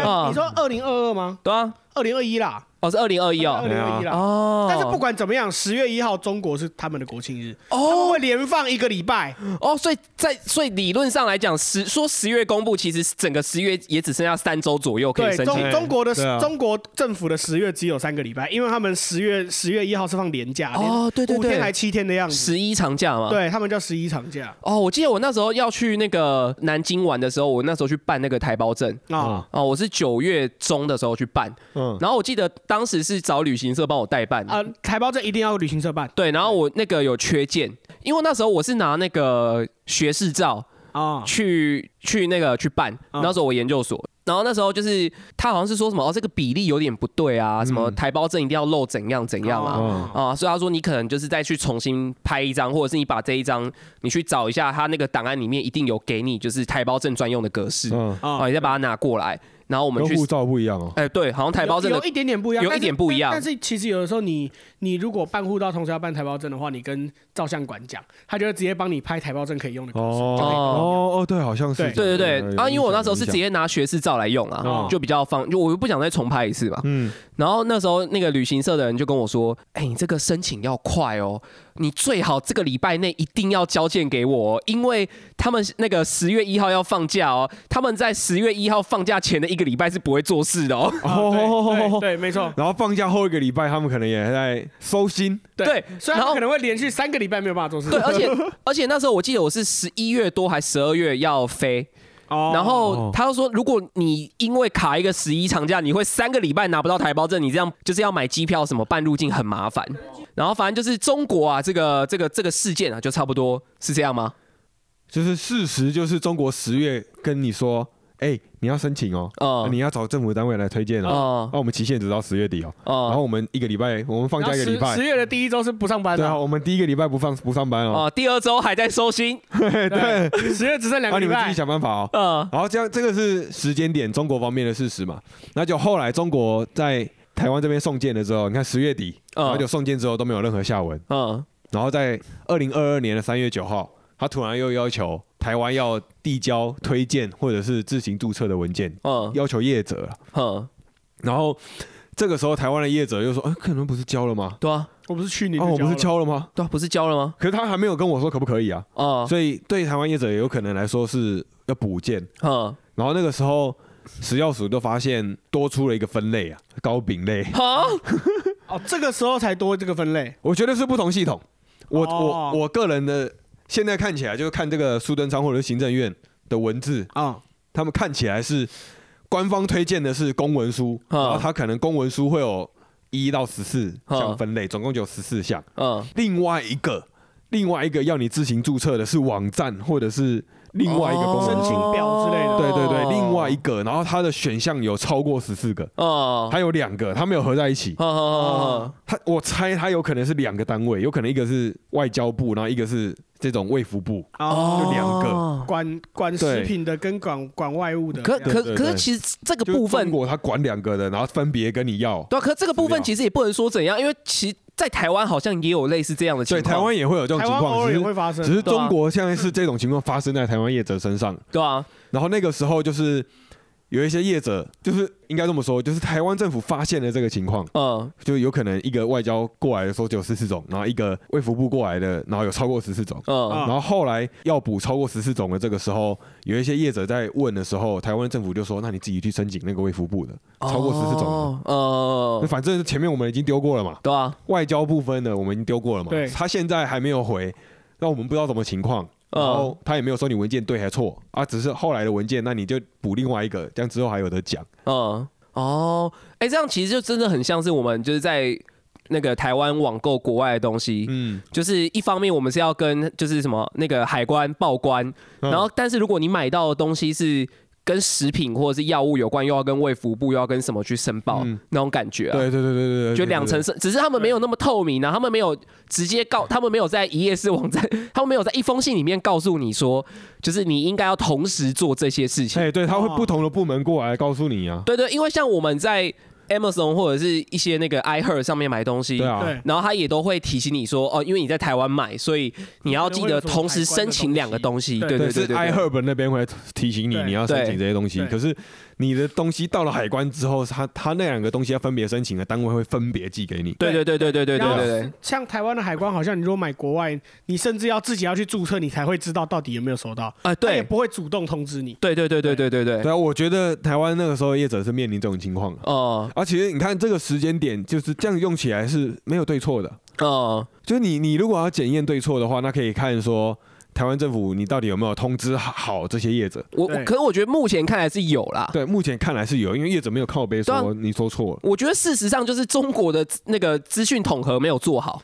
啊 你说二零二二吗？对啊，二零二一啦，哦是二零二一哦。二哦，零二一啦。哦，但是不管怎么样，十月一号中国是他们的国庆日，他们哦会连放一个礼拜。哦，所以在所以理论上来讲，十说十月公布，其实整个十月也只剩下三周左右可以，申请。中。中国的啊。中国政府的十月只有三个礼拜，因为他们十月十月一号是放年假，哦对对对。五天还七天的样子。十一长假嘛，对他们叫十一长假。哦，我记得我那时候要去那个南京玩的时候，我那时候去办那个台胞证。啊，哦，我是九月中的时候去办，嗯，然后我记得当时是找旅行社帮我代办，啊，台胞证一定要旅行社办。对，然后我那个有缺件，因为那时候我是拿那个学士照啊。去去那个去办，嗯。那时候我研究所，然后那时候就是他好像是说什么哦这个比例有点不对啊，什么台胞证一定要漏怎样怎样啊。哦。啊，所以他说你可能就是再去重新拍一张，或者是你把这一张你去找一下，他那个档案里面一定有给你就是台胞证专用的格式，嗯，啊，你再把它拿过来，然后我们去，跟护照不一样哦。哎，对，好像台胞证的有有一点点不一样，有一但是点不一样但但是其实有的时候你你如果办护照同时要办台胞证的话，你跟照相馆讲，他就会直接帮你拍台胞证可以用的格式。哦就可以哦哦，对，好像是对这样。对对对，有啊，因为我那时候是直接拿学士照来用啊哦，就比较方，就我又不想再重拍一次嘛。嗯，然后那时候那个旅行社的人就跟我说：“哎，你这个申请要快哦，你最好这个礼拜内一定要交件给我哦，因为他们那个十月一号要放假哦，他们在十月一号放假前的一个礼拜是不会做事的哦。哦对 没错。然后放假后一个礼拜，他们可能也在收心。对所以他然后们可能会连续三个礼拜没有办法做事。对，而且而且那时候我记得我是十一月多还十二月要飞，哦然后他又说，如果你因为卡一个十一长假，你会三个礼拜拿不到台胞证，你这样就是要买机票什么办入境很麻烦。然后反正就是中国啊，这个这个这个事件啊，就差不多是这样吗？就是事实，就是中国十月跟你说，哎，你要申请哦，嗯你要找政府单位来推荐哦。哦那我们期限只到十月底哦。然后哦我们一个礼拜，我们放假一个礼拜十。月的第一周是不上班对啊，的，我们第一个礼拜不放不上班哦。哦，第二周还在收心，对，十月只剩两个礼拜然后你们自己。想办法哦。嗯然后这样，这个是时间点，中国方面的事实嘛。那就后来中国在台湾这边送件的时候，你看十月底，嗯然后就送件之后都没有任何下文。嗯然后在二零二二年的三月九号，他突然又要求台湾要递交推荐或者是自行注册的文件，嗯要求业者。嗯，然后这个时候台湾的业者又说：“哎，可能不是交了吗？对啊我不是去年哦，我不是交了吗？对啊，不是交了吗？可是他还没有跟我说可不可以啊。嗯所以对台湾业者也有可能来说是要补件。嗯然后那个时候食药署都发现多出了一个分类啊，高丙类。好哦，这个时候才多这个分类。我觉得是不同系统。我、哦我我个人的现在看起来，就是看这个苏登昌或者行政院的文字，啊，他们看起来是官方推荐的是公文书，嗯然后它可能公文书会有一到十四嗯项分类，总共就有十四项。嗯另外一个另外一个要你自行注册的是网站或者是另外一个。申请表之类的对对对，另外一个，然后它的选项有超过十四个，哦，它有两个，它没有合在一起。好好好好它我猜它有可能是两个单位，有可能一个是外交部，然后一个是这种卫福部，哦，就两个。哦管管食品的跟管管外务的。可可可是其实这个部分中国他管两个的，然后分别跟你要。对啊，可这个部分其实也不能说怎样，因为其实在台湾好像也有类似这样的情对，况。台湾也会有这种台情况，湾偶尔也只是会发生。只是中国现在是这种情况发生在台湾业者身上。对啊，然后那个时候就是有一些业者，就是应该这么说，就是台湾政府发现了这个情况，嗯就有可能一个外交过来的说只有十四种，然后一个卫福部过来的，然后有超过十四种。嗯啊然后后来要补超过十四种的这个时候，有一些业者在问的时候，台湾政府就说：“那你自己去申请那个卫福部的，超过十四种的。哦，反正前面我们已经丢过了嘛，对啊，外交部分的我们已经丢过了嘛。对他现在还没有回，那我们不知道什么情况。然嗯后他也没有说你文件对还错啊，只是后来的文件，那你就补另外一个，这样之后还有的讲。嗯，哦，哎，这样其实就真的很像是我们就是在那个台湾网购国外的东西，嗯，就是一方面我们是要跟就是什么那个海关报关，嗯。然后但是如果你买到的东西是跟食品或者是药物有关，又要跟卫福部，又要跟什么去申报嗯那种感觉啊。对对对对对对，就两层是是，只是他们没有那么透明啊，他们没有直接告，他们没有在一页式网站，他们没有在一封信里面告诉你说，就是你应该要同时做这些事情。哎，对，他会哦不同的部门过来告诉你啊，对对，因为像我们在 Amazon 或者是一些那个 iHer 上面买东西，对啊，对，然后他也都会提醒你说，哦，因为你在台湾买，所以你要记得同时申请两个东西。对对，是对对是对 iHerb 那边会提醒你对你要申请这些东西，对可是你的东西到了海关之后，他他那两个东西要分别申请的单位会分别寄给你。对对对对对对对对对。像台湾的海关，好像你如果买国外，你甚至要自己要去注册，你才会知道到底有没有收到，啊，对也对不会主动通知你。对对对对对对对。对啊，我觉得台湾那个时候业者是面临这种情况的。哦而其实你看这个时间点，就是这样用起来是没有对错的。哦，就是你你如果要检验对错的话，那可以看说台湾政府你到底有没有通知好这些业者。我我可是我觉得目前看来是有啦。对，目前看来是有，因为业者没有靠背说你说错了。我觉得事实上就是中国的那个资讯统合没有做好，对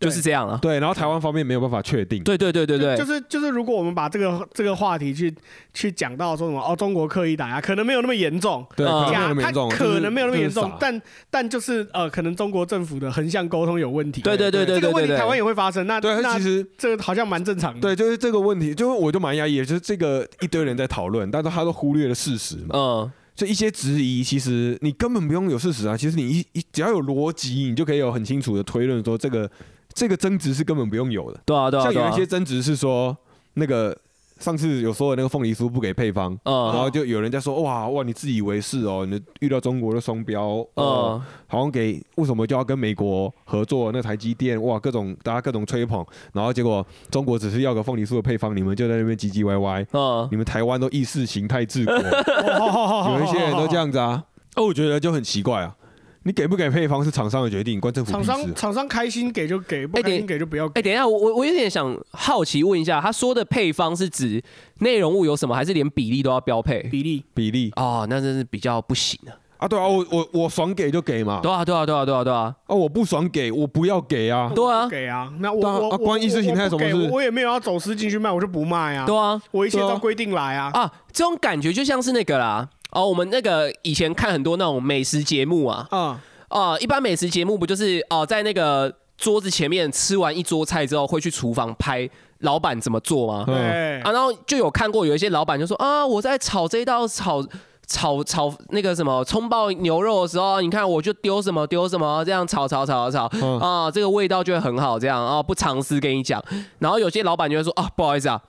就是这样啊。对，然后台湾方面没有办法确定。对对对对对，就是就是，如果我们把这个这个话题去去讲到说什么哦，中国刻意打压，可能没有那么严重，对，呃可能没有那么严重，可能没有那么严就是傻，重但但就是呃，可能中国政府的横向沟通有问题。对对对对这个对对对，问题台湾也会发生。那对，那其实这个好像蛮正常的。对，就是这个问题，就是我就蛮压抑的，就是这个一堆人在讨论，但是他都忽略了事实嘛。嗯，就一些质疑，其实你根本不用有事实啊，其实你一一只要有逻辑，你就可以有很清楚的推论说这个这个争执是根本不用有的。对啊对啊像有一，些争执是说那个上次有说的那个凤梨酥不给配方。然嗯后就有人在说哇哇，你自以为是哦，你遇到中国的双标，呃，嗯，好像给为什么就要跟美国合作？那台积电哇，各种大家各种吹捧，然后结果中国只是要个凤梨酥的配方，你们就在那边唧唧歪歪，嗯，你们台湾都意识形态治国，哦 有一些人都这。样子啊，哦，我觉得就很奇怪啊，你给不给配方是厂商的决定，关政府厂商。厂商开心给就给，不哎开心给就不要给。哎，等一下，我我我有点想好奇问一下，他说的配方是指内容物有什么，还是连比例都要标配？比例比例哦，那真是比较不行啊。啊，对啊，我我我爽给就给嘛，对啊对啊对啊对啊对啊啊，我不爽给我不要给啊，对啊给啊，那我啊我关意识形态什么事我我也没有要走私进去卖，我就不卖啊。对啊我一切照规定来啊。啊，这种感觉就像是那个啦。哦，我们那个以前看很多那种美食节目啊，嗯，啊，一般美食节目不就是哦，在那个桌子前面吃完一桌菜之后，会去厨房拍老板怎么做吗？嗯对啊，然后就有看过有一些老板就说啊，我在炒这道炒炒炒那个什么葱爆牛肉的时候，你看我就丢什么丢什么，这样炒炒炒炒炒嗯啊，这个味道就会很好，这样啊不藏私跟你讲。然后有些老板就会说啊，不好意思啊。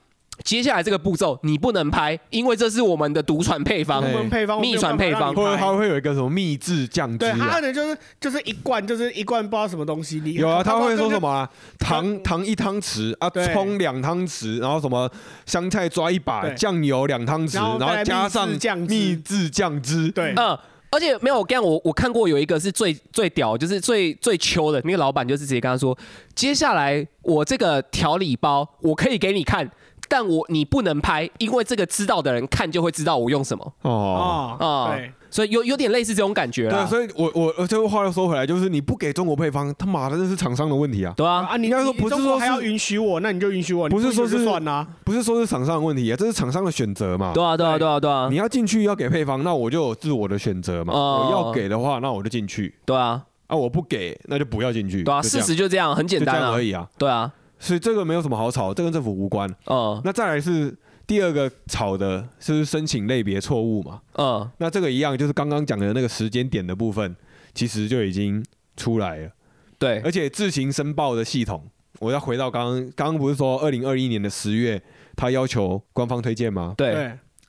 接下来这个步骤你不能拍，因为这是我们的独传配方我。对们配方秘传配方或者它会有一个什么秘制酱汁对，它啊可。能就是就是一罐就是一罐不知道什么东西，你有啊，他会说什么啊？糖糖一汤匙啊，对葱两汤匙，然后什么香菜抓一把，对酱油两汤匙，然然后来加上秘制酱汁秘制酱汁。对，嗯，而且没有，我跟你讲，我我看过有一个是最最屌，就是最最秋的那个老板，就是直接跟他说，接下来我这个调理包我可以给你看，但我你不能拍，因为这个知道的人看就会知道我用什么。哦，哦啊，对，所以有有点类似这种感觉对所以我我我这个话又说回来，就是你不给中国配方，他妈的这是厂商的问题啊，对啊，啊，你应该说不是说是还要允许我，那你就允许我，不是说是算啦。不是说是厂商的问题啊，这是厂商的选择嘛。对啊，对啊，对啊，对啊。你，要进去要给配方，那我就有自我的选择嘛。哦。我要给的话，那我就进去。对啊，啊；我不给，那就不要进去。对啊，事实就这样，很简单啊。而，已啊。对啊，所以这个没有什么好吵，这跟政府无关。嗯那再来是第二个吵的，就是申请类别错误嘛。嗯，那这个一样，就是刚刚讲的那个时间点的部分，其实就已经出来了。对，而且自行申报的系统，我要回到刚刚刚刚不是说二零二一年的十月，他要求官方推荐吗？对，对，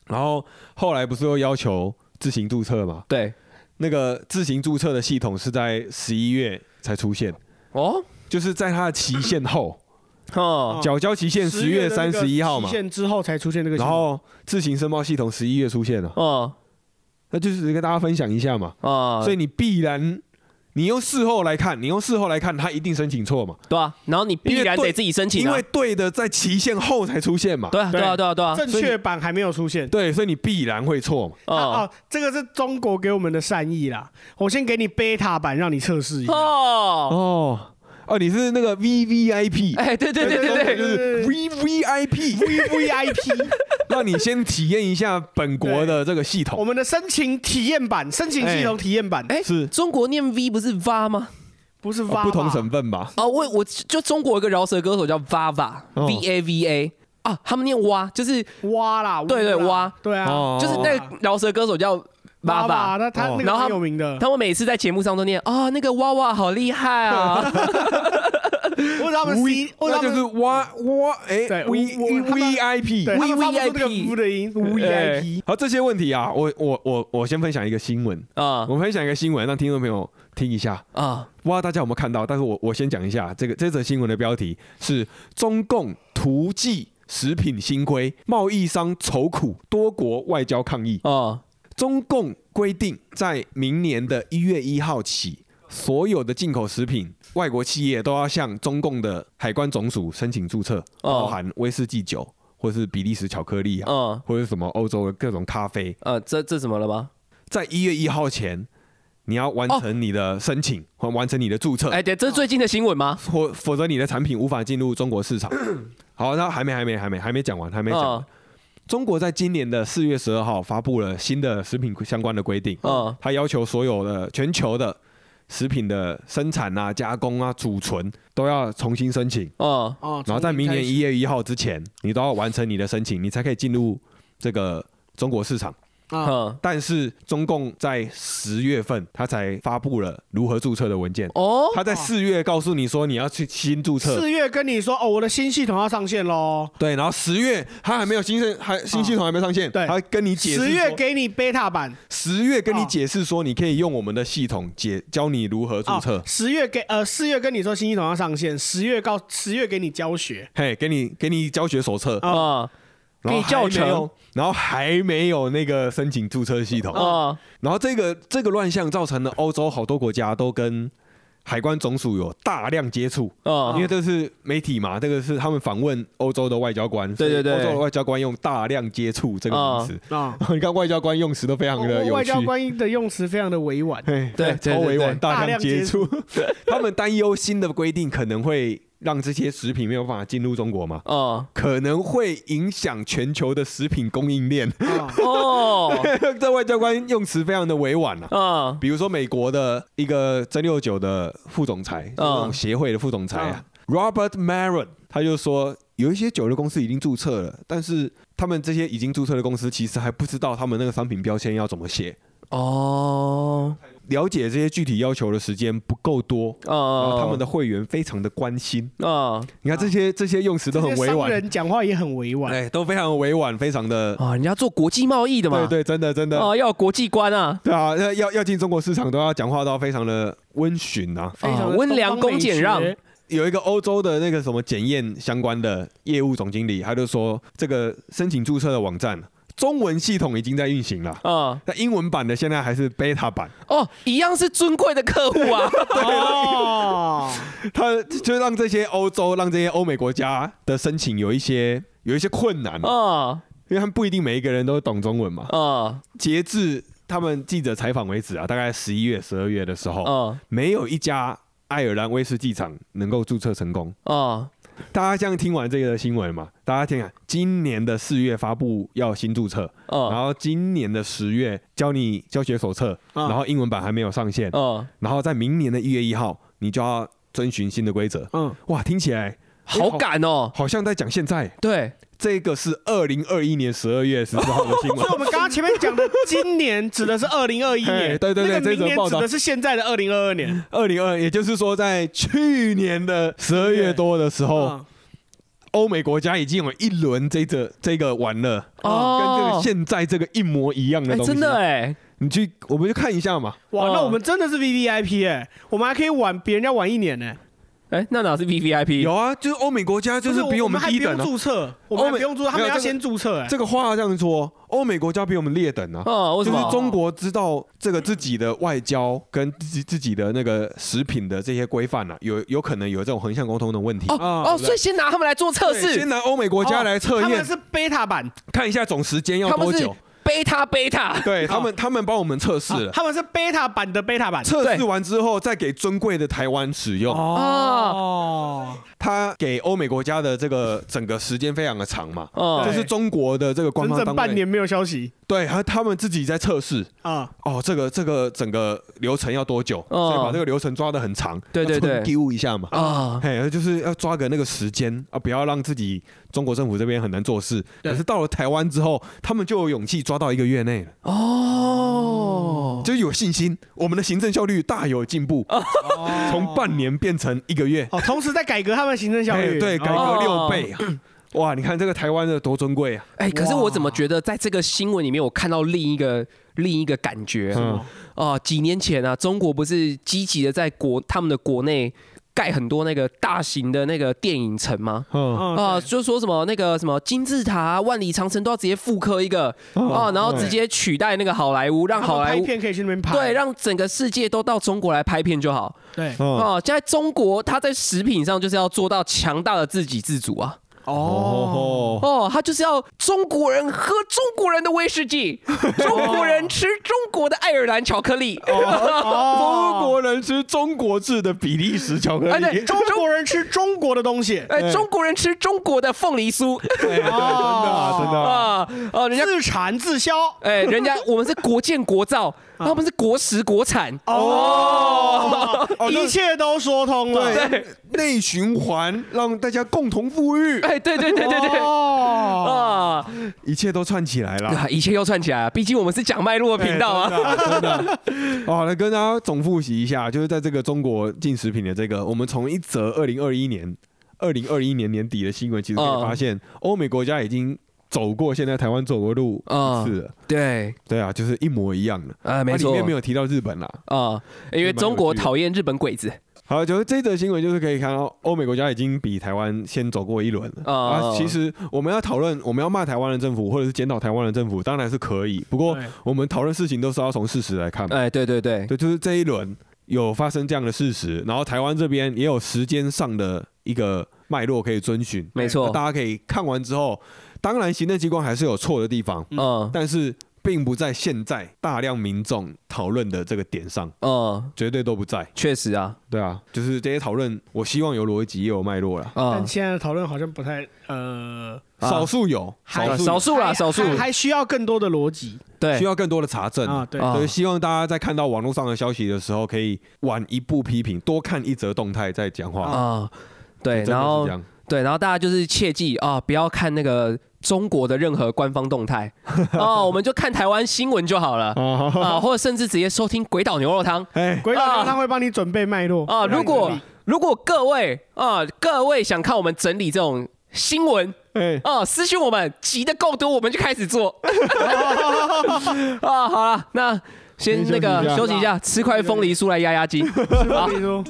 然后后来不是又要求自行注册吗？对，那个自行注册的系统是在十一月才出现，哦，就是在它的期限后，哦，缴交期限十月三十一号嘛期，限之后才出现这个然后自行申报系统十一月出现了，哦，那就是跟大家分享一下嘛。哦，所以你必然，你用事后来看，你用事后来看，他一定申请错嘛，对啊，然后你必然得自己申请啊因为，对的在期限后才出现嘛。对啊，对啊，对啊，对啊，正确版还没有出现。对，所以你必然会错嘛。哦哦，这个是中国给我们的善意啦。我先给你 beta 版让你测试一下。哦，哦，哦，你是那个 V V I P，哎，对对对对对，就是 V V I P V V I P，让你先体验一下本国的这个系统。我统。们的申请体验版，申请系统体验版，哎，是。中国念 V 不是 Va 吗？不是哦 VA 不同吧省份吧？哦，我我就中国有一个饶舌歌手叫 Vava 哦。V A V A 啊，他们念蛙，就是挖啦，对对乌啦。挖对啊，哦就是那个饶舌歌手叫挖吧，Vava，那他那个然后他很有名的，他们每次在节目上都念啊，那个娃娃好厉害啊，或者他们 C，或者他们那就是哇哇哎对 V V I P。对，他们发不出那个 VVIP 呜的音，VIP，好，这些问题啊，我我我我先分享一个新闻，啊。我分享一个新闻，让听众朋友听一下。啊。不知道大家有没有看到，但是我我先讲一下，这个这则新闻的标题是中共图记食品新规，贸易商愁苦，多国外交抗议。啊中共规定，在明年的一月一号起，所有的进口食品，外国企业都要向中共的海关总署申请注册，哦包含威士忌酒，或是比利时巧克力啊，嗯或者什么欧洲的各种咖啡，呃，这这怎么了吗？在一月一号前，你要完成你的申请或完成你的注册。哎，对，这是最近的新闻吗？否否则你的产品无法进入中国市场。好，那还没还没还没还没讲完，还没讲完。嗯中国在今年的四月十二号发布了新的食品相关的规定，嗯。它要求所有的全球的食品的生产啊、加工啊、储存都要重新申请，嗯。哦，然后在明年一月，月一号之前，你都要完成你的申请，你才可以进入这个中国市场。啊，嗯。但是中共在十月份，他才发布了如何注册的文件。哦。他在四月告诉你说你要去新注册，四月跟你说哦，我的新系统要上线喽，对，然后十月他还没有新线，还新系统还没上线，对。他跟你解释十月给你 beta 版，十月跟你哦解释说你可以用我们的系统解教你如何注册。哦，十月给呃四月跟你说新系统要上线，十月告十月给你教学，嘿，给你给你教学手册，啊。给你教程，然后还没有那个申请注册系统，啊然后这个这个乱象造成了欧洲好多国家都跟海关总署有大量接触，啊因为这是媒体嘛，这个是他们访问欧洲的外交官，对对对。欧洲的外交官用大量接触这个名词。啊，你看外交官用词都非常的有趣，外交官的用词非常的委婉，嘿 对对对对。超委婉，大量接接触。他们担忧新的规定可能会让这些食品没有办法进入中国嘛，啊可能会影响全球的食品供应链。啊，哦。这外交官用词非常的委婉啊。啊比如说美国的一个蒸馏酒的副总裁，嗯这种协会的副总裁啊，Robert Maron，他就说有一些酒的公司已经注册了，但是他们这些已经注册的公司其实还不知道他们那个商品标签要怎么写，哦了解这些具体要求的时间不够多。然后啊他们的会员非常的关心，啊你看这些这些用词都很这些商委婉，人讲话也很委婉，哎，都非常委婉，非常的，啊，人家做国际贸易的嘛，对对，真的真的，哦，要有国际观啊，对啊，要要要进中国市场都要讲话到非常的温驯啊。非常的温良恭俭让。有一个欧洲的那个什么检验相关的业务总经理，他就说这个申请注册的网站中文系统已经在运行了，啊。那英文版的现在还是 beta 版，哦，一样是尊贵的客户啊，哦，他就让这些欧洲让这些欧美国家的申请有一些有一些困难，啊。因为他们不一定每一个人都懂中文嘛。啊。截至他们记者采访为止啊，大概十一月、十二月的时候，啊。没有一家爱尔兰威士忌厂能够注册成功。啊大家这样听完这个新闻嘛，大家听啊，今年的四月发布要新注册，然啊后今年的十月教你教学手册，啊然后英文版还没有上线，嗯，然后在明年的一月一号你就要遵循新的规则。嗯，哇，听起来好赶哦，好像在讲现在，对，这个是二零二一年十二月十四号的新闻 所以。我们刚刚前面讲的今年指的是二零二一年，对对对那个明年这则报道指的是现在的二零二二年。二零二，也就是说，在去年的十二月多的时候，嗯欧美国家已经有一轮这个这个玩了，哦跟这个现在这个一模一样的哎，东西。真的哎，你去，我们就看一下嘛。哇，哦那我们真的是 V V I P 哎，我们还可以晚比人家晚一年呢。哎，那哪是 V V I P？有啊，就是欧美国家就是比我们还不用低等啊。注册，我们不用注册，他们要先注册哎。这个话这样说，欧美国家比我们劣等啊。哦，为什么？就是中国知道这个自己的外交跟自己自己的那个食品的这些规范啊，有有可能有这种横向沟通的问题。哦啊哦，所以先拿他们来做测试先，拿欧美国家来测验他们，是 beta 版，看一下总时间要他们是多久。贝塔贝塔，对他们，他们帮我们测试了，他们是 beta 版的 beta 版。测试完之后再给尊贵的台湾使用。哦，他给欧美国家的这个整个时间非常的长嘛，哦。这是中国的这个官整整方，半年没有消息对，他他们自己在测试。啊。哦，这个这个整个流程要多久？哦所以把这个流程抓得很长，对对对丢一下嘛。啊，嘿，就是要抓个那个时间啊，不要让自己中国政府这边很难做事。可是到了台湾之后，他们就有勇气抓到一个月内了，哦，就有信心，我们的行政效率大有进步，从半年变成一个月，哦，同时在改革他们行政效率，嘿对，改哦革六倍啊！哇，你看这个台湾的多尊贵啊！哎，可是我怎么觉得在这个新闻里面，我看到另一个另一个感觉嗯哦，几年前啊，中国不是积极的在国他们的国内盖很多那个大型的那个电影城吗？嗯，嗯啊，就说什么那个什么金字塔啊、万里长城都要直接复刻一个啊，然后直接取代那个好莱坞，让好莱坞片可以去那边拍，对，让整个世界都到中国来拍片就好。对嗯哦，现在中国它在食品上就是要做到强大的自给自足啊。哦，哦，他就是要中国人喝中国人的威士忌，中国人吃中国的爱尔兰巧克力。中国人吃中国制的比利时巧克哎对力，中国人吃中国的东西，哎，中国人吃中国的凤梨酥。哎真的啊真的啊。啊哦，人家自产自销。哎，人家我们是国建国造，他们是国食国产。哦，哦一切都说通了。对，内循环让大家共同富裕，哎，对对对对对。哦，啊，一切都串起来了。啊一切又串起来了。毕竟我们是讲脉络的频道啊。好，来跟大家总复习一下，就是在这个中国进食品的这个，我们从一则二零二一年、二零二一年年底的新闻，其实可以发现，欧美国家已经走过现在台湾走过路一次了。对，对啊，就是一模一样的。啊，没它里错。面没有提到日本啦。啊，因为中国讨厌日本鬼子。好，就是这则新闻，就是可以看到欧美国家已经比台湾先走过一轮了。哦啊，其实我们要讨论，我们要骂台湾的政府，或者是检讨台湾的政府，当然是可以。不过我们讨论事情都是要从事实来看嘛。哎，对对对，对，就是这一轮有发生这样的事实，然后台湾这边也有时间上的一个脉络可以遵循。没错大家可以看完之后，当然行政机关还是有错的地方，嗯但是并不在现在大量民众讨论的这个点上，嗯，绝对都不在。确实啊，对啊，就是这些讨论，我希望有逻辑，也有脉络了。嗯但，现在的讨论好像不太呃，啊少数有，还少数少数啦，少数，还还需要更多的逻辑对需，要更多的查证。啊。对，啊所以希望大家在看到网络上的消息的时候，可以晚一步批评，多看一则动态再讲话。啊，对，真的然后是这样。对，然后大家就是切记啊，不要看那个中国的任何官方动态哦，我们就看台湾新闻就好了啊，啊，或者甚至直接收听鬼岛牛肉汤哎，鬼岛牛汤会帮你准备脉络啊。如果如果各位啊，各位想看我们整理这种新闻哎，哦，私信我们，急的够多，我们就开始做 啊。好了，那先那个休休息一下，吃块凤梨酥来压压惊。好比如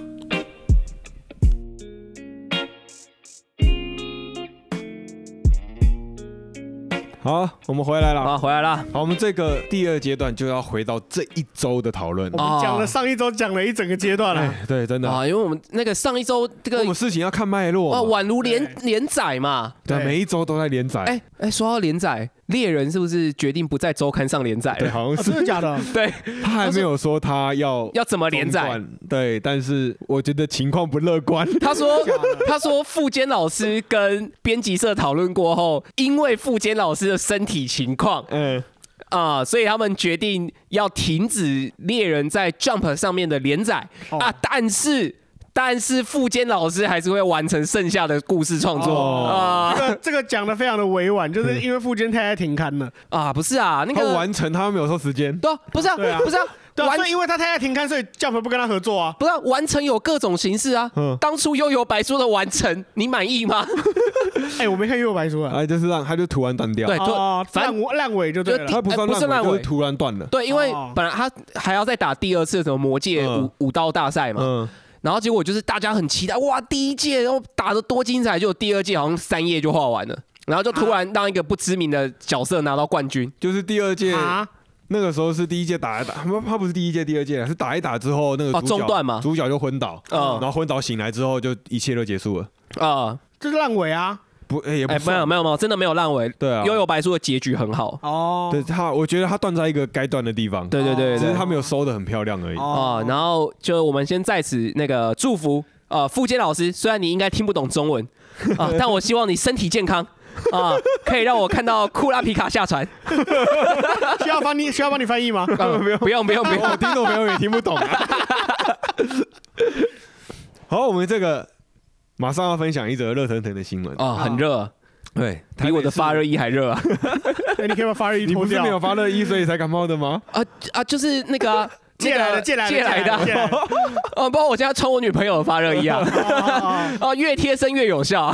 好，我们回来了。好，回来了。好，我们这个第二阶段就要回到这一周的讨论我。们讲了上一周讲了一整个阶段了哎，，对，真的，啊，因为我们那个上一周这个我们事情要看脉络啊，宛如连连载嘛。对，对每一周都在连载。哎哎，说到连载，猎人是不是决定不在周刊上连载对，了？好哦像是真的假的？对，他还没有说他要要怎么连载？中断。对，但是我觉得情况不乐观。他说 他说富坚老师跟编辑社讨论过后，因为富坚老师的身体情况嗯，啊、所以他们决定要停止猎人在 Jump 上面的连载、哦啊，但是。但是傅坚老师还是会完成剩下的故事创作哦啊、这个这个讲的非常的委婉，就是因为富坚太太停刊了，啊！不是啊，那他个完成他没有说时间。对啊，不是啊，啊不是啊，对啊，完所以因为他太太停刊，所以 Jump 不跟他合作啊。不是啊、完成有各种形式啊。嗯当初悠悠白说的完成，你满意吗？哎，我没看《悠游白书》啊。哎，就是让他就突然断掉。对哦，反烂尾烂尾就对了。他不算哎不是烂烂尾，就是尾突然断了。对，因为哦本来他还要再打第二次什么魔界嗯武武道大赛嘛，嗯，然后结果就是大家很期待，哇，第一届然后打得多精彩，就第二届好像三页就画完了，然后就突然让一个不知名的角色拿到冠军。就是第二届啊，那个时候是第一届打一打，他他不是第一届、第二届，是打一打之后那个哦主角中断嘛主角就昏倒，嗯然后昏倒醒来之后就一切都结束了。啊、这是烂尾啊。不，哎也不哎，没有没有没有，真的没有烂尾。对啊悠悠白书的结局很好。哦，对他，我觉得他断在一个该断的地方，对对对。只是他没有收的很漂亮而已。哦，然后就我们先在此那个祝福呃付坚老师，虽然你应该听不懂中文 啊，但我希望你身体健康啊，可以让我看到库拉皮卡下船。需要帮你需要帮你翻译吗？不用不用不用不我，听众朋友也听不懂啊。好，我们这个马上要分享一则热腾腾的新闻。哦，很热，对，比我的发热衣还热啊！哎你可以把发热衣脱掉你不是没。有发热衣，所以才感冒的吗？啊啊，就是那个啊 借来的，借来的，借来的啊，借来的。哦，不然我现在穿我女朋友的发热衣啊，哦啊，越贴身越有效，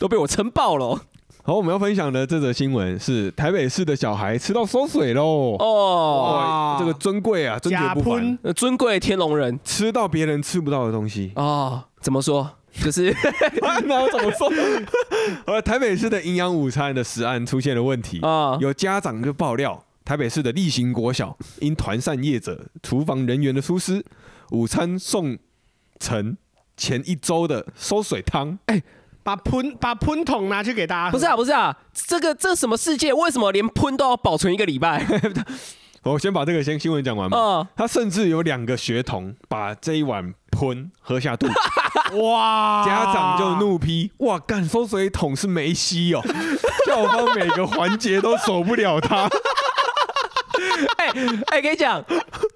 都被我撑爆了哦好，我们要分享的这则新闻是台北市的小孩吃到馊水喽。哦。哇这个尊贵啊，尊爵假不凡，呃尊贵天龙人吃到别人吃不到的东西。哦，怎么说？就是 那我怎么说？呃，台北市的营养午餐的食案出现了问题，啊，有家长就爆料，台北市的例行国小因团膳业者厨房人员的疏失，午餐送成前一周的收水汤。哎把喷把喷桶拿去给大家。不是啊，不是啊，这个这什么世界？为什么连喷都要保存一个礼拜？我先把这个先新闻讲完嘛。哦，他甚至有两个学童把这一碗喷喝下肚，哇，家长就怒批：哇，干收水桶是梅西哦，校方每个环节都守不了他。哎哎，跟你讲，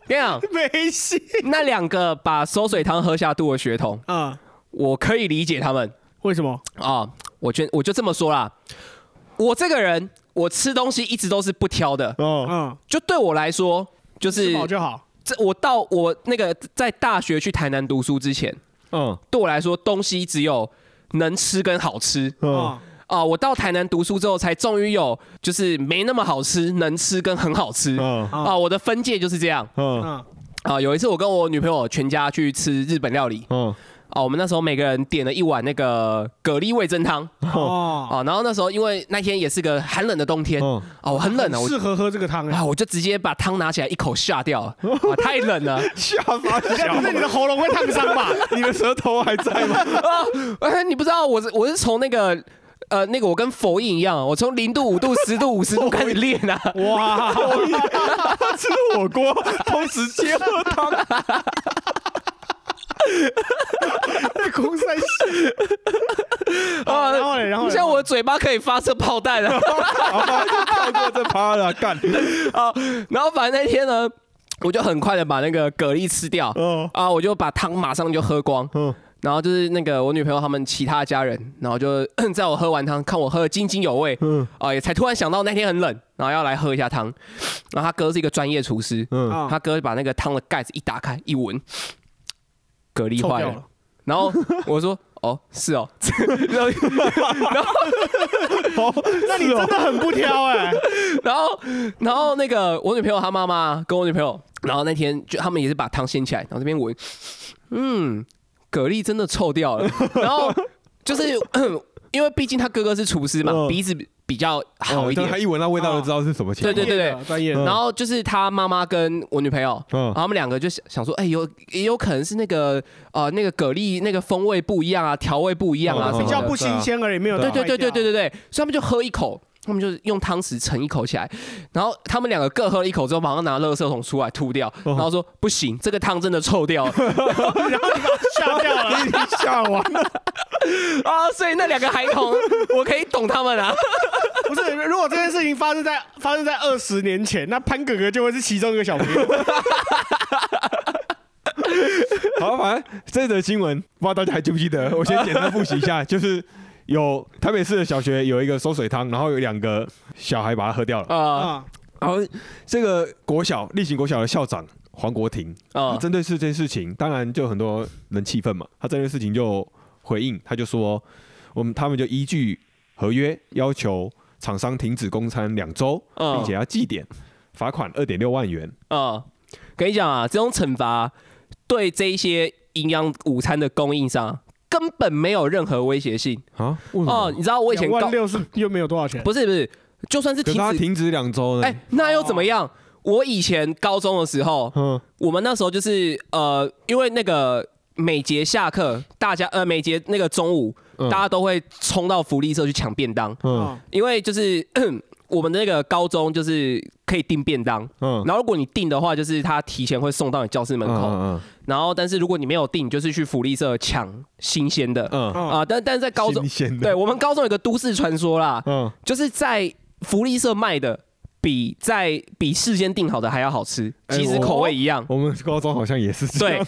跟你讲，梅西。那两个把收水汤喝下肚的学童，嗯，我可以理解他们为什么？啊。我觉我就这么说啦，我这个人，我吃东西一直都是不挑的，嗯，嗯，就对我来说，就是吃饱就好。这我到我那个在大学去台南读书之前，嗯对我来说，东西只有能吃跟好吃嗯嗯，啊。我到台南读书之后，才终于有就是没那么好吃，能吃跟很好吃嗯嗯啊。我的分界就是这样嗯嗯，啊。有一次我跟我女朋友全家去吃日本料理嗯啊，我们那时候每个人点了一碗那个蛤蜊味增汤哦，啊。然后那时候因为那天也是个寒冷的冬天嗯，啊，我很冷啊，我适合喝这个汤哎。啊我就直接把汤拿起来一口下掉了啊，太冷了。下巴不小，是你的喉咙会烫伤吧？你的舌头还在吗？啊，哎，你不知道我是我是从那个呃那个我跟佛印一样，我从零度、五度、十度、五十度开始练啊。哇，吃火锅，同时接喝汤，空山系。啊，然后嘞，然后嘞像我的嘴巴可以发射炮弹啊！好吧，就跳过这趴了，干。啊，然后反正那天呢，我就很快的把那个蛤蜊吃掉嗯啊，我就把汤马上就喝光。嗯然后就是那个我女朋友他们其他家人，然后就 在我喝完汤，看我喝的津津有味，嗯啊，也才突然想到那天很冷，然后要来喝一下汤。然后他哥是一个专业厨师，嗯，啊他哥把那个汤的盖子一打开一闻，蛤蜊坏了。然后我说：“ 哦，是哦。然后”哦那你真的很不挑哎。然后，然后那个我女朋友她妈妈跟我女朋友，然后那天就他们也是把汤掀起来，然后这边闻，嗯，蛤蜊真的臭掉了。然后就是 因为毕竟他哥哥是厨师嘛，嗯鼻子比较好一点哦他。一闻到味道就知道是什么情况。对对对。然后就是他妈妈跟我女朋友，嗯然后他们两个就想想说，哎，有也有可能是那个呃那个蛤蜊那个风味不一样啊，调味不一样啊比较不新鲜而已，没有对对对对对对，所以他们就喝一口，他们就是用汤匙盛一口起来，然后他们两个各喝了一口之后，马上拿垃圾桶出来吐掉，然后说不行，这个汤真的臭掉了 然后你把它下掉了。你吓完了，啊！所以那两个孩童，我可以懂他们啊。不是，如果这件事情发生在发生在二十年前，那潘哥哥就会是其中一个小朋友。好，反正这则新闻不知道大家还记不记得？我先简单复习一下，就是有台北市的小学有一个收水汤，然后有两个小孩把它喝掉了。啊啊，然后这个国小例行国小的校长黄国庭，啊针对是这件事情，当然就很多人气愤嘛。他针对事情就回应，他就说，我们他们就依据合约要求厂商停止供餐两周，嗯并且要记点，罚款二点六万元。啊！跟你讲啊，这种惩罚对这一些营养午餐的供应商根本没有任何威胁性啊？哦。你知道我以前高六是又没有多少钱。不是不是，就算是停止，是停止两周呢？哎，那又怎么样？我以前高中的时候，嗯我们那时候就是呃，因为那个每节下课，大家呃每节那个中午嗯大家都会冲到福利社去抢便当，嗯哦因为就是 我们那个高中就是可以订便当，嗯，然后如果你订的话，就是他提前会送到你教室门口，嗯然后但是如果你没有订，你就是去福利社抢新鲜的。嗯。嗯，啊。但但是在高中新，鲜的，对我们高中有个都市传说啦，嗯，就是在福利社卖的比在比事先订好的还要好吃，哎其实口味一样。我们高中好像也是这对，，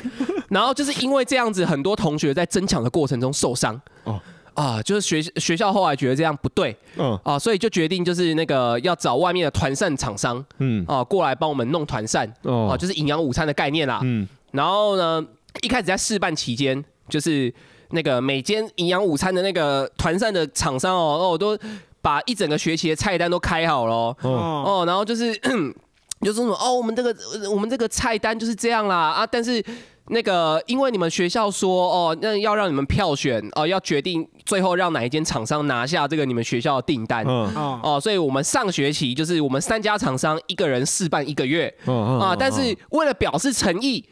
然后就是因为这样子，很多同学在争抢的过程中受伤。哦啊，就是学学校后来觉得这样不对嗯。啊，所以就决定就是那个要找外面的团膳厂商嗯。啊过来帮我们弄团膳啊，哦，就是营养午餐的概念啦。嗯。然后呢，一开始在试办期间，就是那个每间营养午餐的那个团膳的厂商哦，哦，我都把一整个学期的菜单都开好了哦，哦。然后就是 就说什么哦，我们这个呃我们这个菜单就是这样啦啊，但是那个因为你们学校说哦，那要让你们票选哦，要决定最后让哪一间厂商拿下这个你们学校的订单。嗯。哦。哦，所以我们上学期就是我们三家厂商一个人试办一个月，嗯啊，但是为了表示诚意，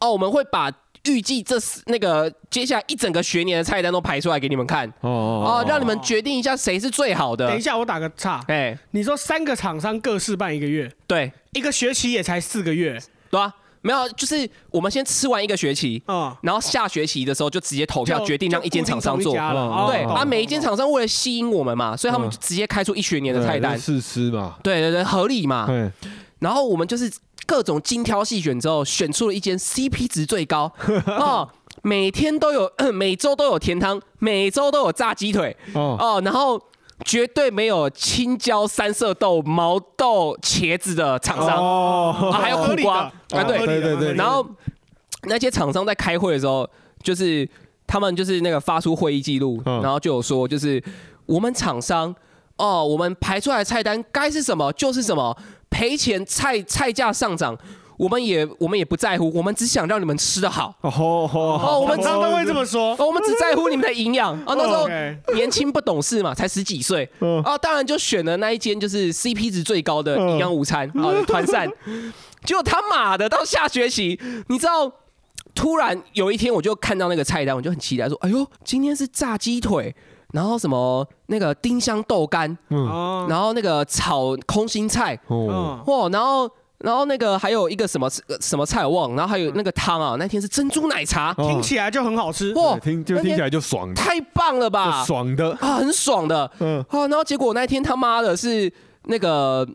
哦，我们会把预计这四那个接下来一整个学年的菜单都排出来给你们看，哦哦，让你们决定一下谁是最好的。等一下，我打个岔。哎，你说三个厂商各试办一个月，对。一个学期也才四个月，对啊，没有，就是我们先吃完一个学期，嗯，然后下学期的时候就直接投票就决定让一间厂商做。嗯就固定同一家了哦。懂对啊，每一间厂商为了吸引我们嘛，所以他们就直接开出一学年的菜单。试吃嘛，对对对，合理嘛。对，然后我们就是各种精挑细选之后，选出了一间 CP 值最高。哦，每天都有，每周都有甜汤，每周都有炸鸡腿。哦。哦，然后绝对没有青椒、三色豆、毛豆、茄子的厂商，哦。啊还有苦瓜。啊，对。对对对然后那些厂商在开会的时候，就是他们就是那个发出会议记录，嗯。然后就有说，就是我们厂商哦，我们排出来的菜单该是什么就是什么，赔钱菜菜价上涨。我们也我们也不在乎，我们只想让你们吃的好。哦我们厂商都会这么说。哦，我们只在乎你们的营养啊。那时候年轻不懂事嘛，才十几岁嗯啊，当然就选了那一间就是 CP 值最高的嗯营养午餐啊团膳。结果他妈的到下学期，你知道，突然有一天我就看到那个菜单，我就很期待说，哎呦，今天是炸鸡腿。然后什么那个丁香豆干，嗯，然后那个炒空心菜，哦，然后然后那个还有一个什么什么菜我忘了，然后还有那个汤啊，那天是珍珠奶茶，哦听起来就很好吃。哇，听就那天听起来就爽，太棒了吧就！爽的，啊，很爽的。嗯啊，然后结果那天他妈的是那个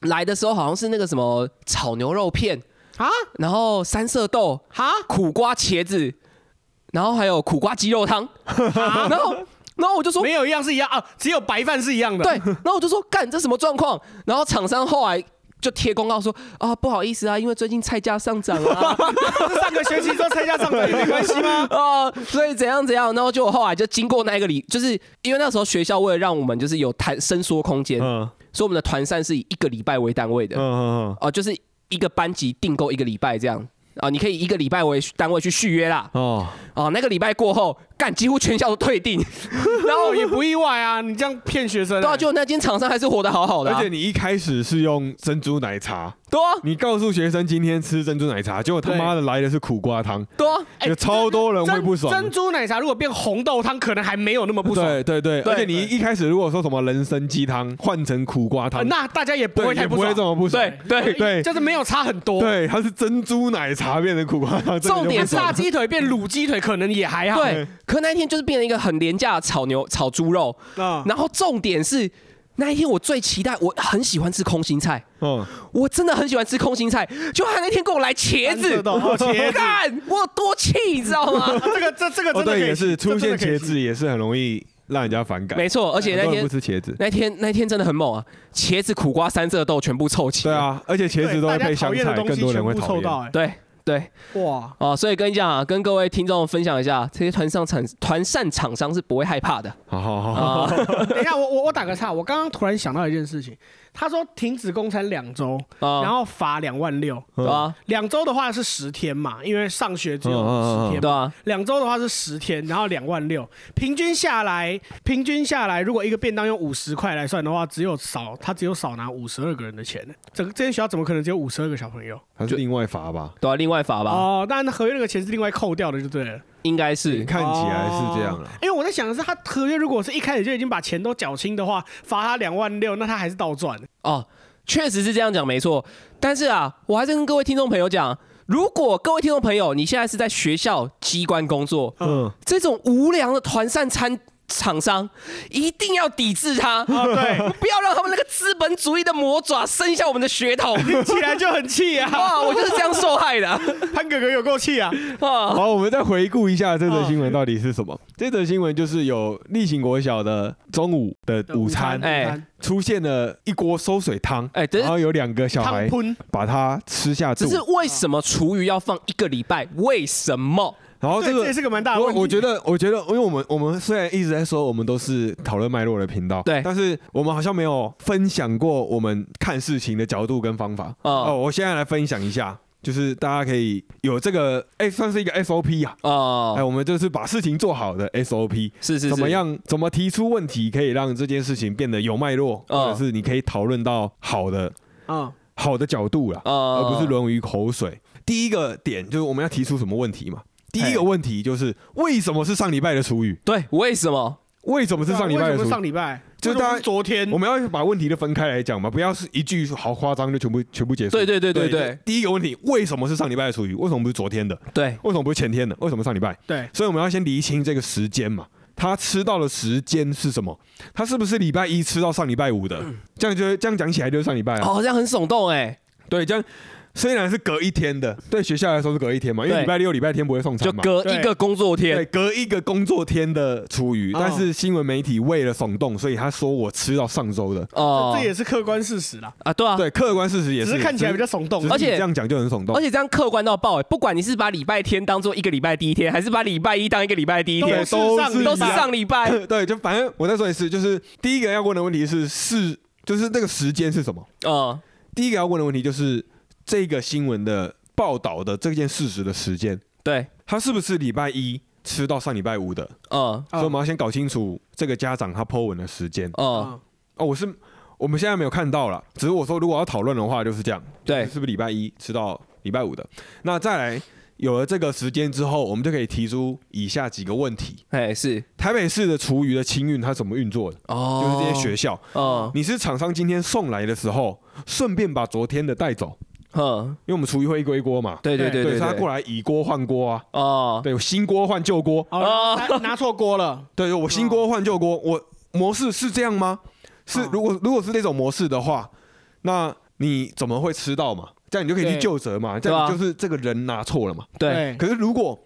来的时候好像是那个什么炒牛肉片，啊然后三色豆、哈，苦瓜茄子，然后还有苦瓜鸡肉汤，然后然后我就说没有一样是一样啊，只有白饭是一样的。对，然后我就说干这什么状况？然后厂商后来就贴公告说啊不好意思啊，因为最近菜价上涨啊。上个学期说菜价上涨也没关系吗？啊，所以怎样怎样，然后就后来就经过那一个礼，就是因为那时候学校为了让我们就是有弹伸缩空间，嗯所以我们的团扇是以一个礼拜为单位的，嗯哦、嗯就是一个班级订购一个礼拜这样。啊、你可以一个礼拜为单位去续约啦。嗯，哦，哦，那个礼拜过后，干几乎全校都退订，然后也不意外啊，你这样骗学生欸。对啊，就那间厂商还是活得好好的、啊而且，你一开始是用珍珠奶茶，对啊，你告诉学生今天吃珍珠奶茶，结果他妈的来的是苦瓜汤，对啊，哎有超多人会不爽珍。珠奶茶如果变红豆汤，可能还没有那么不爽。对对对，对而且你一开始如果说什么人参鸡汤换成苦瓜呃汤，那大家也不会太爽不会这。么不爽。对对对就是没有差很多。，对，它是珍珠奶茶变成苦瓜汤，重点是不爽炸鸡腿变卤鸡腿可能也还好。对。可那一天就是变成一个很廉价的炒牛炒猪肉，啊，然后重点是那一天我最期待，我很喜欢吃空心菜。嗯，我真的很喜欢吃空心菜，就他那天给我来茄子三色，豆哦茄子干，我有多气，你知道吗？啊 这个这这个哦真的可以，也是出现茄子也是很容易让人家反感。没错，而且那很多人天不吃茄子。那天那天真的很猛啊，茄子、苦瓜、三色豆全部凑齐。对，啊，而且茄子都会配香菜，更多人会讨厌。厌。对对。哇，哦，所以跟你讲啊，跟各位听众分享一下，这些团上厂团扇厂商是不会害怕的。好好好。等一下，我我我打个岔，我刚刚突然想到一件事情，他说停止公餐两周，然啊，后罚两万六。对啊，两周的话是十天嘛，因为上学只有十天嘛。对啊，两周的话是十天，然后两万六，平均下来，平均下来，如果一个便当用五十块来算的话，只有少他只有少拿五十二个人的钱呢。整个这间学校怎么可能只有五十二个小朋友？还是另外罚吧。对啊，另外罚吧。哦，但合约那个钱是另外扣掉的，就对了。应该是看起来是这样了。因为我在想的是，他合约如果是一开始就已经把钱都缴清的话，罚他两万六，那他还是倒赚。哦，确实是这样讲没错。但是啊，我还是跟各位听众朋友讲，如果各位听众朋友你现在是在学校机关工作，嗯，这种无良的团扇餐厂商一定要抵制他，啊，对，不要让他们那个资本主义的魔爪伸向我们的血统。起来就很气啊！哇，我就是这样受害的潘哥哥有够气啊！啊！好，我们再回顾一下这则新闻到底是什么。这则新闻就是有例行国小的中午的午餐哎出现了一锅馊水汤，哎对然后有两个小孩把它吃下肚只，是为什么厨余要放一个礼拜？为什么？然后这个这也是个蛮大的问题。我我觉得，我觉得，因为我们我们虽然一直在说我们都是讨论脉络的频道，对但是我们好像没有分享过我们看事情的角度跟方法。哦哦，我现在来分享一下，就是大家可以有这个，哎、算是一个 SOP 啊。哎、哦，我们就是把事情做好的 SOP，是是是怎么？样？怎么提出问题，可以让这件事情变得有脉络，嗯或者是你可以讨论到好的嗯，好的角度啦，哦而不是沦于口水。第一个点就是我们要提出什么问题嘛？第一个问题就是为什么是上礼拜的厨余？对，为什么？为什么是上礼拜为什么的厨余？上礼拜？就是大家为什么不昨天我们要把问题都分开来讲嘛，不要是一句好夸张就全部全部结束。对对对对对就第一个问题，为什么是上礼拜的厨余？为什么不是昨天的？对，为什么不是前天的？为什么上礼拜？对所以我们要先厘清这个时间嘛。他吃到的时间是什么？他是不是礼拜一吃到上礼拜五的？这样就这样讲起来就是上礼拜啊。哦，这样很耸动哎，对，这样虽然是隔一天的，对学校来说是隔一天嘛，因为对礼拜六、礼拜天不会送就餐嘛。隔一个工作对，天。隔一个工作天的厨余，哦但是新闻媒体为了耸动，所以他说我吃到上周的。哦这也是客观事实啦，啊，对啊，对，客观事实也是，只是看起来比较耸动只是而且你这样讲就很耸动而。且这样客观到爆哎！不管你是把礼拜天当做一个礼拜第一天，还是把礼拜一当一个礼拜第一天，都是都上礼都是上礼拜。对，就反正我再说一次，就是第一个要问的问题是是，就是那个时间是什么？嗯，第一个要问的问题就是这个新闻的报道的这件事实的时间，对，他是不是礼拜一吃到上礼拜五的？嗯所以我们要先搞清楚这个家长他 Po 文的时间。嗯，嗯哦，我是我们现在没有看到了，只是我说如果要讨论的话就是这样，对。是不是礼拜一吃到礼拜五的？那再来有了这个时间之后，我们就可以提出以下几个问题：哎是。台北市的厨余的清运它怎么运作的？哦，就是这些学校，嗯你是厂商今天送来的时候，顺便把昨天的带走，嗯，因为我们厨余会一锅一锅嘛，对，对对对对，所以他过来以锅换锅啊，哦，对，新锅换旧锅，哦，拿 拿错锅了，对，我新锅换旧锅，我模式是这样吗？是哦，如果如果是那种模式的话，那你怎么会吃到嘛？这样你就可以去对。就责嘛，这样就是这个人拿错了嘛。对，可是如果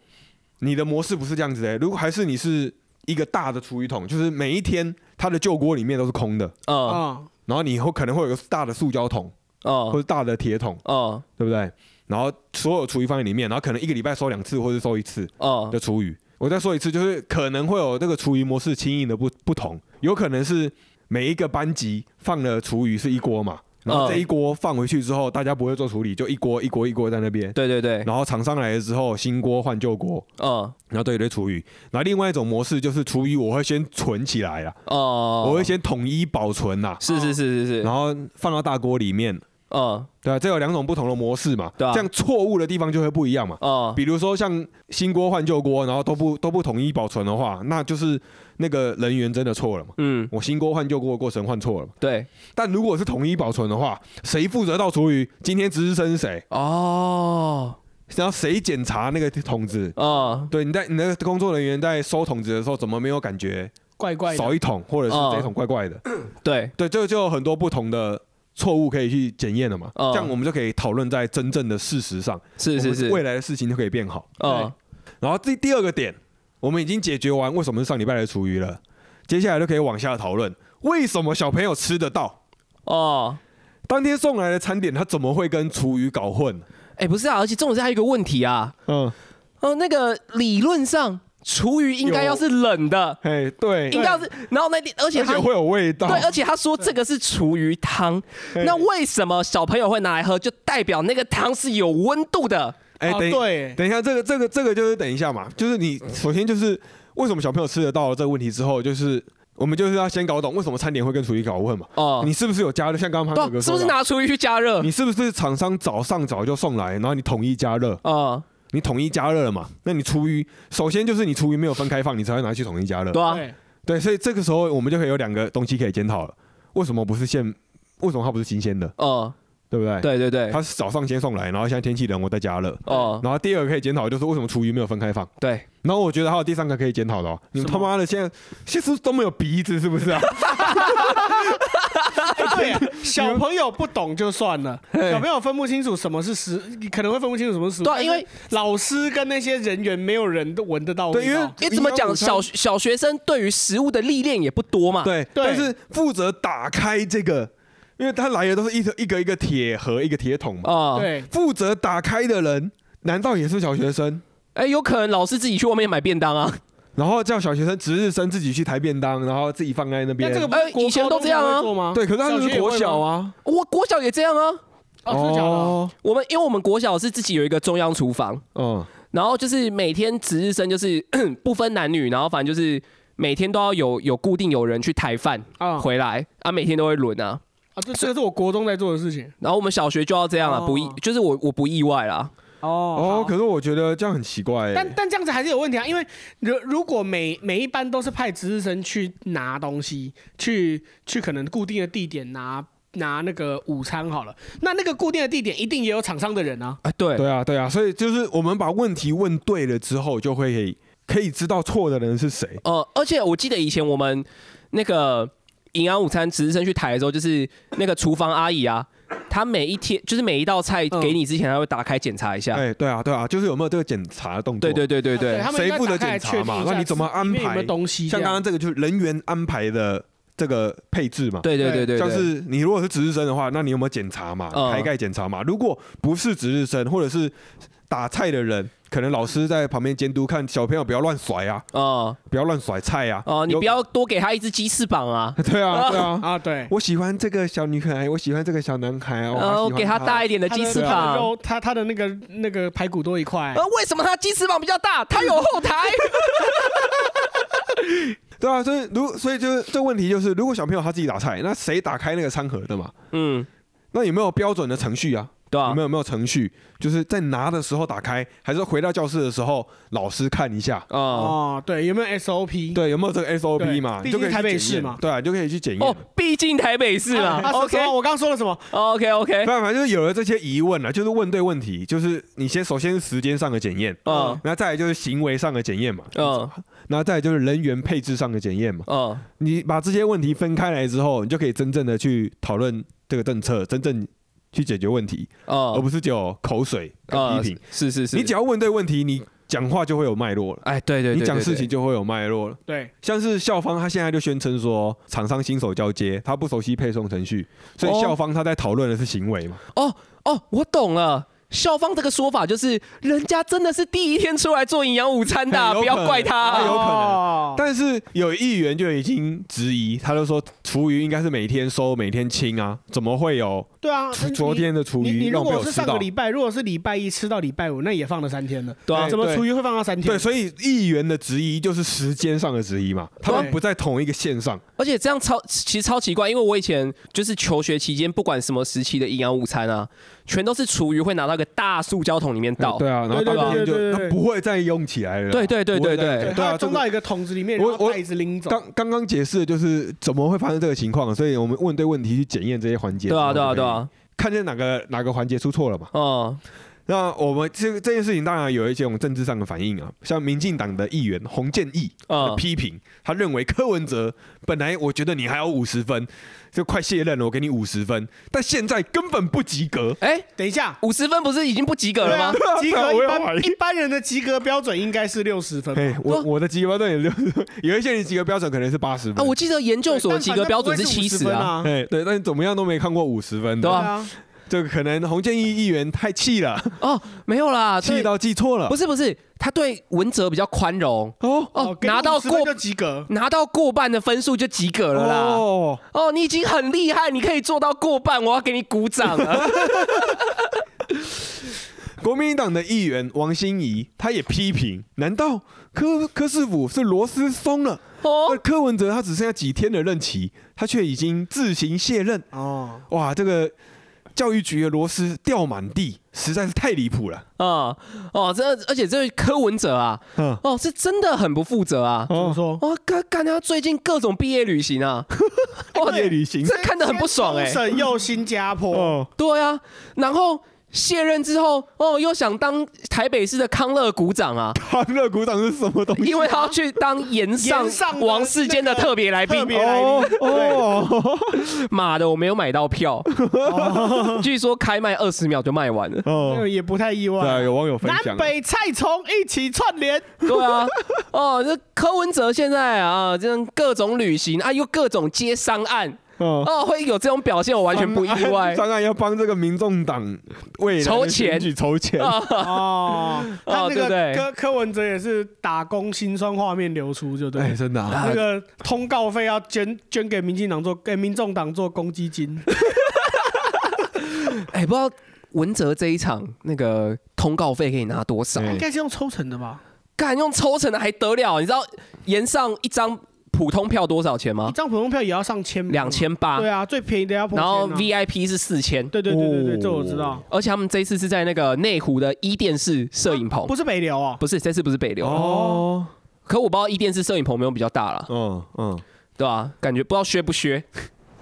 你的模式不是这样子的，如果还是你是一个大的厨余桶，就是每一天它的旧锅里面都是空的，然后你以后可能会有个大的塑胶桶或嗯者大的铁桶，哦对不对？然后所有厨余放在里面，然后可能一个礼拜收两次或者收一次哦的厨余。我再说一次，就是可能会有这个厨余模式轻易的不不同，有可能是每一个班级放的厨余是一锅嘛，然后嗯这一锅放回去之后，大家不会做处理，就一锅一锅一锅在那边。对对对，然后厂商来了之后，新锅换旧锅，嗯然后对一堆厨余。然后另外一种模式就是厨余我会先存起来啊，哦，我会先统一保存呐、是是是是是，然后放到大锅里面。嗯对啊，这有两种不同的模式嘛，对啊这样错误的地方就会不一样嘛。嗯比如说像新锅换旧锅，然后都不都不统一保存的话，那就是那个人员真的错了嘛。嗯，我新锅换旧锅的过程换错了嘛。对，但如果是统一保存的话，谁负责到厨余？今天值日生是谁？哦，然后谁检查那个桶子？嗯对，你在你那个工作人员在收桶子的时候，怎么没有感觉怪怪的，少一桶，或者是嗯这一桶怪怪的？对，对，这个就有很多不同的错误可以去检验了嘛。嗯这样我们就可以讨论在真正的事实上，是是是，未来的事情就可以变好。嗯然后第第二个点，我们已经解决完为什么是上礼拜的厨余了，接下来就可以往下讨论为什么小朋友吃得到。哦。当天送来的餐点，他怎么会跟厨余搞混？哎、不是啊，而且重点是还有一个问题啊，嗯，哦，那个理论上厨余应该要是冷的，哎，对，应该要是，然后那天，而且他而且会有味道。对，而且他说这个是厨余汤，那为什么小朋友会拿来喝，就代表那个汤是有温度的？哎，哦等一对等一下，这个这个这个就是等一下嘛，就是你首先就是为什么小朋友吃得到这个问题之后，就是我们就是要先搞懂为什么餐点会跟厨余搞混嘛。哦，你是不是有加热？像刚刚潘哥是不是拿厨余去加热？你是不是厂商早上早就送来，然后你统一加热？哦，你统一加热了嘛？那你厨余首先就是你厨余没有分开放，你才会拿去统一加热。对啊，对，所以这个时候我们就可以有两个东西可以检讨了。为什么不是现？为什么它不是新鲜的？嗯，对不对？，对对对，它是早上先送来，然后现在天气冷，我再加热。哦，然后第二个可以检讨就是为什么厨余没有分开放。对，然后我觉得还有第三个可以检讨的哦，你们他妈的现在现在都没有鼻子是不是啊？哎对啊，小朋友不懂就算了，小朋友分不清楚什么是食，可能会分不清楚什么是食物。对啊因为老师跟那些人员没有人都闻得到味道。对因为因为怎么讲，小小学生对于食物的历练也不多嘛。，对，对但是负责打开这个，因为他来的都是一个一个一个铁盒一个铁桶嘛，啊，对，负责打开的人难道也是小学生？哎，有可能老师自己去外面买便当啊。然后叫小学生值日生自己去抬便当，然后自己放在那边那这。个以前都这样啊？对，可是他是国小啊。我国小也这样啊。哦，我们因为我们国小是自己有一个中央厨房，嗯，然后就是每天值日生就是 不分男女，然后反正就是每天都要有有固定有人去抬饭啊回来啊，每天都会轮啊。啊，这这个是我国中在做的事情。然后我们小学就要这样啊，哦不意就是我我不意外啦。哦哦，可是我觉得这样很奇怪欸。但但这样子还是有问题啊，因为如如果每每一班都是派值日生去拿东西，去去可能固定的地点拿拿那个午餐好了，那那个固定的地点一定也有厂商的人啊。哎，对，对啊，对啊，所以就是我们把问题问对了之后，就会可以知道错的人是谁。呃，而且我记得以前我们那个营养午餐值日生去台的时候，就是那个厨房阿姨啊，她每一天就是每一道菜嗯给你之前，他会打开检查一下。哎，对啊，对啊，就是有没有这个检查的动作？对对对对对他们谁负责检查嘛那你怎么安排？像刚刚这个就是人员安排的这个配置嘛。对对对对，像是你如果是值日生的话，那你有没有检查嘛？嗯开盖检查嘛？如果不是值日生，或者是打菜的人，可能老师在旁边监督，看小朋友不要乱甩啊，哦不要乱甩菜啊。哦，你有不要多给他一只鸡翅膀啊，对啊，对啊。啊，对，我喜欢这个小女孩，我喜欢这个小男孩啊，我然后好喜欢给他大一点的鸡翅膀。肉，他他的那个那个排骨多一块呃，，为什么他鸡翅膀比较大？他有后台。对啊，所以如所以就是这问题就是，如果小朋友他自己打菜，那谁打开那个餐盒的嘛？嗯，那有没有标准的程序啊？对啊有没，有有没有程序？就是在拿的时候打开，还是回到教室的时候老师看一下？啊哦，对，有没有 SOP？对，有没有这个 SOP 对嘛？毕你就可以台北检验市嘛对啊，你就可以去检验。哦，毕竟台北市嘛啊。什，OK 么我刚刚说了什么？OK OK，反正就是有了这些疑问了，就是问对问题，就是你先首先是时间上的检验，嗯那再来就是行为上的检验嘛，嗯那再来就是人员配置上的检验嘛。嗯你把这些问题分开来之后，你就可以真正的去讨论这个政策，真正去解决问题，而哦，不是只有口水批评。是是是，你只要问对问题，你讲话就会有脉络了，哎，对对对，你讲事情就会有脉络了。对，像是校方，他现在就宣称说，厂商新手交接，他不熟悉配送程序，所以哦校方他在讨论的是行为嘛。哦哦，我懂了。校方这个说法就是，人家真的是第一天出来做营养午餐的啊，不要怪他啊。有可能哦但是有议员就已经质疑，他就说厨余应该是每天收、每天清啊，怎么会有对啊，昨昨天的厨你你余让被如果是我吃到？上个礼拜，如果是礼拜一吃到礼拜五，那也放了三天了。对啊怎么厨余会放到三天？对，所以议员的质疑就是时间上的质疑嘛，他们不在同一个线上。而且这样超其实超奇怪，因为我以前就是求学期间，不管什么时期的营养午餐啊，全都是厨余会拿到一个大塑胶桶里面倒。对啊，然后对对当天就不会再用起来了。对对对对对对，啊，装到一个桶子里面，然后袋子拎走。刚刚刚解释的就是怎么会发生这个情况，所以我们问对问题去检验这些环节。对啊对啊对啊，看见哪个哪个环节出错了嘛？嗯那我们这个这件事情当然有一些我们政治上的反应啊，像民进党的议员洪建义的嗯，批评，他认为柯文哲本来我觉得你还有五十分，就快卸任了，我给你五十分，但现在根本不及格。哎，等一下，五十分不是已经不及格了吗？及格我一般一般人的及格标准应该是六十分哎。我我的及格标准也就是有一些人及格标准可能是八十啊，分，我记得研究所的及格标准是七十啊。对，但你怎么样都没看过五十分的，对啊啊，这个可能洪建义议员太气了，哦，没有啦，对气到记错了不。是不是，他对文哲比较宽容哦哦，给你拿到50分过就及格。拿到过半的分数就及格了啦。哦，哦，你已经很厉害，你可以做到过半，我要给你鼓掌了。国民党的议员王心怡，他也批评：难道柯柯师傅是螺丝松了？柯文哲他只剩下几天的任期，他却已经自行卸任。哦，哇，这个教育局的螺丝掉满地，实在是太离谱了。啊哦，这而且这位柯文哲啊，嗯，哦，是真的很不负责啊。怎么说？哇，干干他最近各种毕业旅行啊，哇，毕业旅行。这看得很不爽哎、省又新加坡，哦，对啊，然后卸任之后，哦，又想当台北市的康乐股长啊，康乐股长是什么东西？因为他要去当延上上王世坚的特别来宾。特。别来哦宾，哦妈的，我没有买到票，据说开卖二十秒就卖完了。也不太意对啊，外。有网友分享。南，北菜虫一起串联，对啊，哦，这柯文哲现在啊，这样各种旅行啊，又各种接商案，哦。哦，会有这种表现，我完全不意外。当然要帮这个民众党未来的筹钱去筹钱，啊，哦，他那对不对个柯柯文哲也是打工辛酸画面流出，就对。真的啊，那个通告费要捐捐给民进党做给民众党做公积金，哎，不知道文哲这一场那个通告费可以拿多少？哎应该是用抽成的吧？敢用抽成的还得了？你知道延上一张普通票多少钱吗？一？张普通票也要上千，两。千八。对，啊，最便宜的要破然后 VIP 是四千，对对对对对，哦。这我知道。而且他们这一次是在那个内湖的一电视摄影棚，不是北流啊，不是这次不是北流，哦，可我不知道一电视摄影棚有没有比较大了，嗯嗯，对吧、感觉不知道削不削。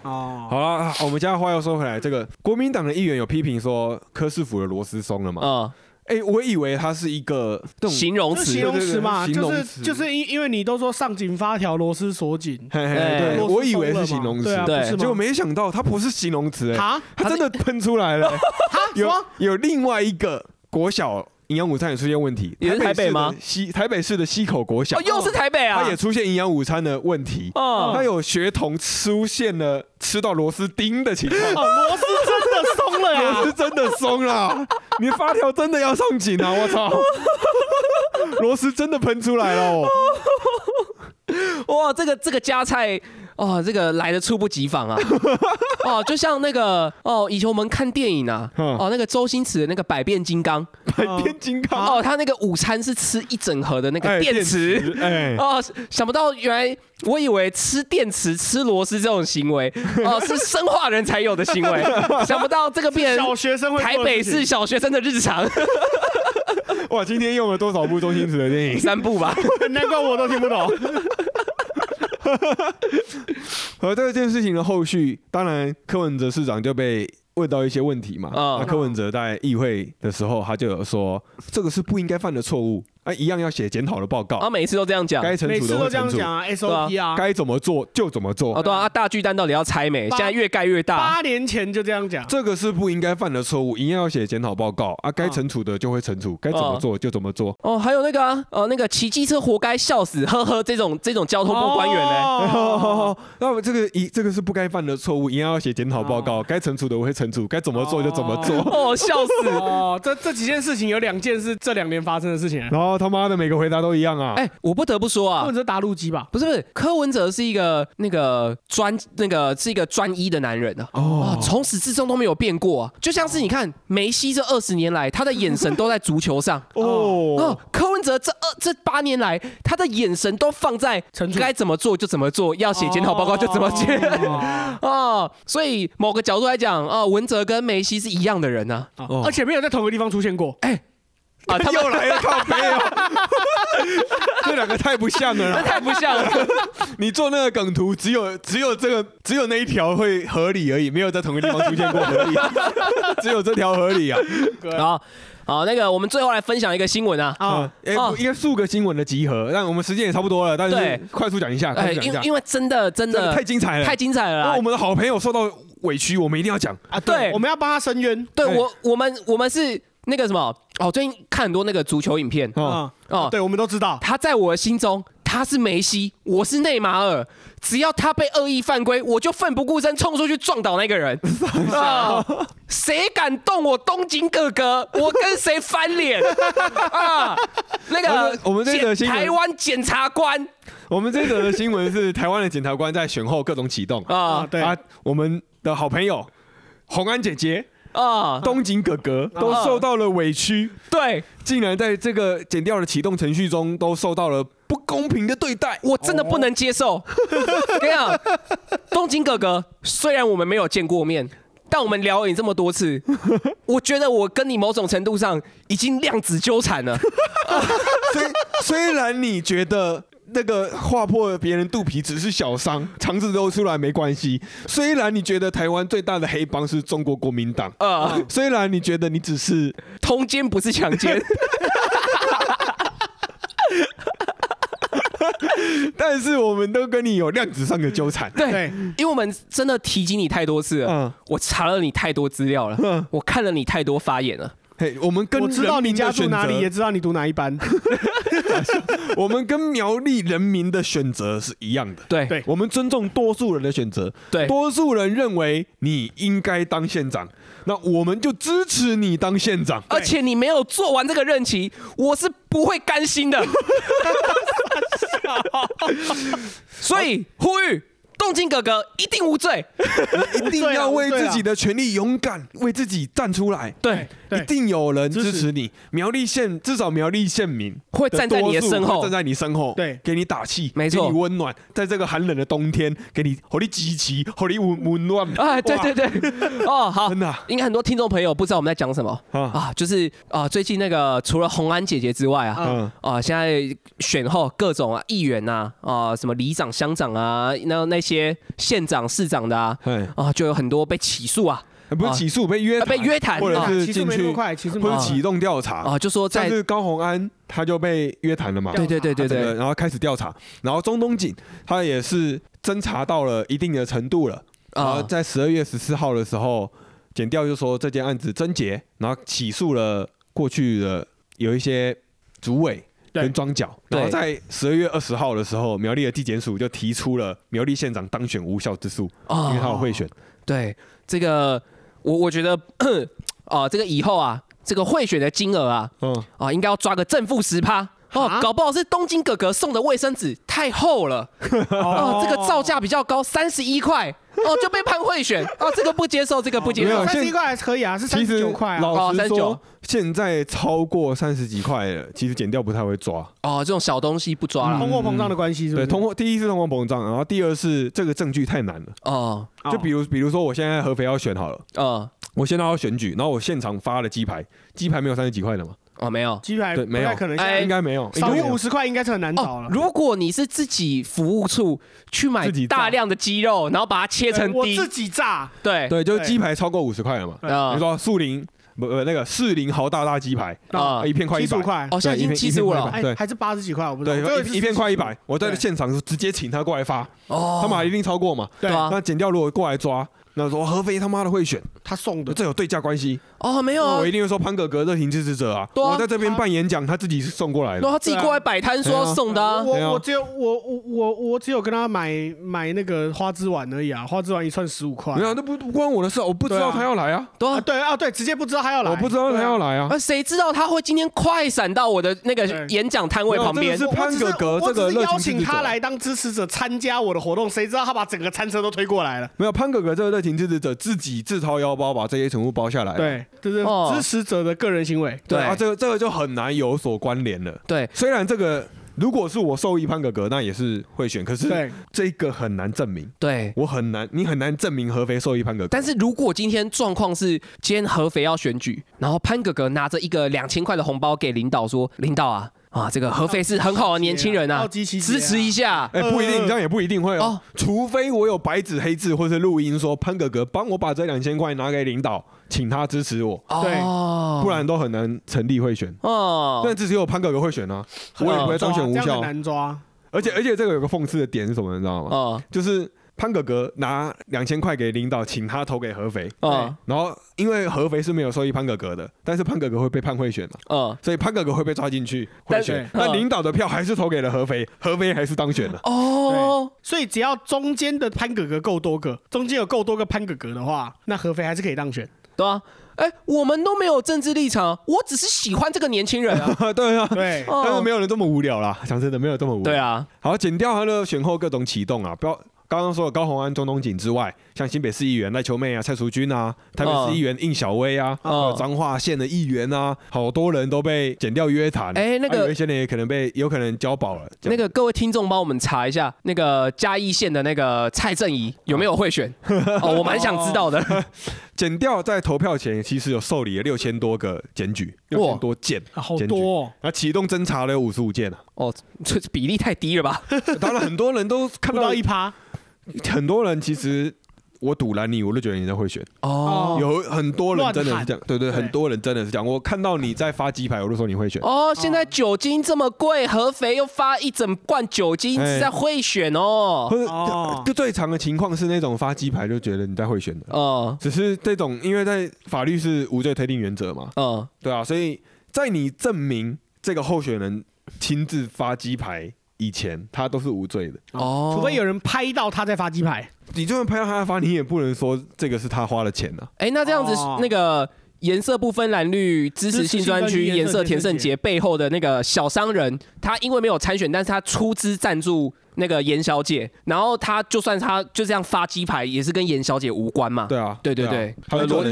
哦，好了，我们家话又说回来，这个国民党的议员有批评说柯市府的螺丝松了嘛？嗯，哎，我以为它是一个形容词形容词嘛，就是形容词就是因因为你都说上紧发条，螺丝锁紧，嘿嘿，哎对，我以为是形容词结果没想到它不是形容词，哎，哈它真的喷出来了，哈有？有另外一个国小营养午餐也出现问题，也是台北吗西台北市的西口国小哦，，又是台北啊它，也出现营养午餐的问题，哦它有学童出现了吃到螺丝钉的情况。哦，螺丝真的松了呀！螺丝真的松了，你发条真的要上紧啊！我操，螺丝真的喷出来了哦！哇，这个这个加菜哦，这个来的猝不及防啊！哦，就像那个哦，以前我们看电影啊，嗯哦，那个周星驰的那个百变金刚百变金刚，哦，他那个午餐是吃一整盒的那个哎电池。哎，哦，想不到原来我以为吃电池、吃螺丝这种行为，哦，是生化人才有的行为。想不到这个变成小学生会台北市小学生的日常哇，今天用了多少部周星驰的电影？三部吧。难怪我都听不懂。而这件事情的后续，当然柯文哲市长就被问到一些问题嘛。嗯那柯文哲在议会的时候，他就有说，这个是不应该犯的错误，啊，一样要写检讨的报告啊，，每次都这样讲。该惩处的会每次都这样惩处，讲啊，SOP 啊，该怎么做就怎么做啊，。对啊，啊大巨蛋到底要拆没？八现在越盖越大。八年前就这样讲。这个是不应该犯的错误，一样要写检讨报告啊，该惩处的就会惩处，该怎么做就怎么做。哦，还有那个啊，呃，那个骑机车活该笑死，呵呵，这种这种交通部官员呢？哦 那我这个一这个是不该犯的错误，一样要写检讨报告，该惩处的我会惩处，该怎么做就怎么做。哦，笑死！哦，这这几件事情有两件是这两年发生的事情啊。然后他妈的每个回答都一样啊！哎，我不得不说啊或，者打路机吧？不是不是，柯文哲是一个那个专那个是一个专一的男人啊，哦，从始至终都没有变过啊，就像是你看梅西这二十年来，他的眼神都在足球上。哦哦，，柯文哲这二这八年来，他的眼神都放在该怎么做就怎么做，要写检讨报告就怎么写。哦哦，所以某个角度来讲，哦，文哲跟梅西是一样的人呢、哦而且没有在同个地方出现过。啊。啊，他 们又来了，靠背哦！这两个太不像了！太不像了。你做那个梗图，只有只有这个只有那一条会合理而已，没有在同个地方出现过合理，只有这条合理啊！然后，好，那个我们最后来分享一个新闻啊。啊啊，，哎哦，应该数个新闻的集合，但我们时间也差不多了，但是快速讲一下，快哎，速讲一下因为，因为真的真真的的太精彩了，太精彩了我。们的好朋友受到委屈，我们一定要讲。啊，对我们要帮他伸冤。哎对我，我们我们是那个什么哦，最近看很多那个足球影片。哦，对，我们都知道。他在我的心中他是梅西，我是内马尔。只要他被恶意犯规，我就奋不顾身冲出去撞倒那个人。啊！谁敢动我东京哥哥，我跟谁翻脸？啊！那我个我们这个台湾检察官。我们这则的新闻是台湾的检察官在选后各种启动。啊。啊，对，啊，我们的好朋友红安姐姐、啊！东景哥哥都受到了委屈，对竟然在这个剪掉的启动程序中都受到了不公平的对待。我真的不能接受。跟你讲，东京哥哥，虽然我们没有见过面，但我们聊了你这么多次，我觉得我跟你某种程度上已经量子纠缠了。虽虽然你觉得那个划破别人肚皮只是小伤，肠子露出来没关系；虽然你觉得台湾最大的黑帮是中国国民党，呃，虽然你觉得你只是通奸不是强奸，但是我们都跟你有量子上的纠缠。对对，因为我们真的提及你太多次了，嗯。我查了你太多资料了，嗯。我看了你太多发言了。嘿，我们跟我知道你家住哪里，也知道你读哪一班。我们跟苗栗人民的选择是一样的。对对我们尊重多数人的选择，对多数人认为你应该当县长，那我们就支持你当县长。而且你没有做完这个任期，我是不会甘心的。所以呼吁动静哥哥一定无罪。一定要为自己的权利勇敢，为自己站出来。对，一定有人支持你。苗栗县至少苗栗县民会站在你的身后。站在你身后，对。给你打气，没错。给你温暖，在这个寒冷的冬天，给你火力集齐，火力温温暖。哎，对对对，哦，好。真的啊，应该很多听众朋友不知道我们在讲什么。啊。啊，就是啊，最近那个除了红安姐姐之外啊，嗯，啊，现在选后各种啊议员呐啊，什么里长、乡长啊，那那些县长、市长的啊，哎，啊，就有很多被起诉啊不是起诉被约被约谈或者是进去，或者启动调查。啊，就说在高红安他就被约谈了嘛，对对对对对，然后开始调查，然后中东锦他也是侦查到了一定的程度了，然后啊在十二月十四号的时候，检调就说这件案子侦结，然后起诉了过去的有一些主委。对跟庄脚，对。然后在十二月二十号的时候，苗栗的地检署就提出了苗栗县长当选无效之诉，因为他有贿选。对这个，我我觉得 啊，这个以后啊，这个贿选的金额啊嗯，啊，应该要抓个正负十趴。哦啊，搞不好是东京哥哥送的卫生纸太厚了，哦，这个造价比较高，三十一块，哦，就被判贿选，哦，这个不接受，这个不接受。没有，三十一块还是可以啊，是三其实十九块啊。老实哦39说，现在超过三十几块了，其实减掉不太会抓。哦，这种小东西不抓了，通货膨胀的关系是不对，是？通货第一是通货膨胀，然后第二是这个证据太难了。哦，哦。就比如比如说我现在合肥要选好了，呃，我现在要选举，然后我现场发了鸡排，鸡排没有三十几块的嘛？哦，没有。鸡排对没有。不太可能，哎现应该没有，在少于应该没有。五十块应该是很难找了，。哦如果你是自己服务处去买自己炸。大量的鸡肉，然后把它切成丁我自，己炸，对，对，就是鸡排超过五十块了嘛？啊。比如说树林不不那个士林豪大大鸡排，啊。一片块一百七十五，块，哦，现在已经对一七十五了。对哎，还是八十几块，我不知道。这个对，一一片快一百我在对。现场是直接请他过来发，哦，他们一定超过嘛？对对啊。那减掉如果过来抓，那说合肥他妈的会选，他送的，这有对价关系，哦，没有啊。我一，定会说潘哥哥热情支持者啊，对啊。我在这边办演讲，他自己是送过来的，然后他自己过来摆摊说要送的啊，对啊。我我只有我我我我只有跟他买买那个花枝丸而已啊，花枝丸一串十五块。没有，那不不关我的事，我不知道他要来啊，啊，对啊。对啊，对，直接不知道他要来，我不知道他要来。来啊。那，，谁知道他会今天快闪到我的那个演讲摊位旁边？是潘哥哥我只是这个邀请他来当支持者参加我的活动，谁知道他把整个餐车都推过来了？没有潘哥哥这个热情支持者自己自掏腰包把这些全部包下来，对，这是哦支持者的个人行为。对对啊，这个这个就很难有所关联了。对，虽然这个如果是我受益潘哥哥，那也是会选，可是对，这个很难证明，对。我很难，你很难证明合肥受益潘哥哥。但是如果今天状况是今天合肥要选举，然后潘哥哥拿着一个两千块的红包给领导说：“领导啊，啊，这个合肥是很好的年轻人啊支持一下。哎、不一定，呃这样也不一定会哦哦。除非我有白纸黑字或是录音说潘哥哥帮我把这两千块拿给领导，请他支持我，对哦，不然都很难成立会选。哦，但只有潘哥哥会选啊，我也不会当选无效。难抓。而且而且这个有个讽刺的点是什么，你知道吗？哦就是潘哥哥拿两千块给领导，请他投给合肥，啊。然后因为合肥是没有受益潘哥哥的，但是潘哥哥会被判贿选嘛，啊。所以潘哥哥会被抓进去贿选，但但领导的票还是投给了合肥，合肥还是当选了。哦，所以只要中间的潘哥哥够多个，中间有够多个潘哥哥的话，那合肥还是可以当选。对啊，哎，我们都没有政治立场，我只是喜欢这个年轻人啊。对啊，对，哦。但是没有人这么无聊啦，讲真的，没有这么无聊。对啊，好，减掉他的选后各种启动啊，不要刚刚说的高虹安、中东锦之外，像新北市议员赖秋妹啊、蔡淑君啊，台北市议员应小薇啊，还哦有彰化县的议员啊，好多人都被减掉约谈。哎那个啊有一些人也可能被，有可能交保了。那个各位听众帮我们查一下，那个嘉义县的那个蔡正仪有没有贿选？哦，我蛮想知道的。减掉在投票前其实有受理了六千多个检举，六千多件，啊好检举多哦。那启动侦查了有五十五件啊。哦，这比例太低了吧？当然，很多人都看不到到一趴，很多人其实我赌蓝你，我都觉得你在贿选。哦。有很多人真的是这样，对对，对。很多人真的是这样。我看到你在发鸡排，我都说你会选。哦，现在酒精这么贵，合肥又发一整罐酒精，在贿选哦。或者哦。就最常的情况是那种发鸡排就觉得你在贿选的，哦，只是这种因为在法律是无罪推定原则嘛，嗯，对啊，所以在你证明这个候选人亲自发鸡排以前，他都是无罪的。哦，除非有人拍到他在发鸡排，你就算拍到他在发，你也不能说这个是他花了钱啊。哎，那这样子哦。那个颜色不分蓝绿支持性专区颜色田胜杰背后的那个小商人，他因为没有参选，但是他出资赞助那个严小姐，然后他就算他就这样发鸡排，也是跟严小姐无关嘛。对啊，啊对对。对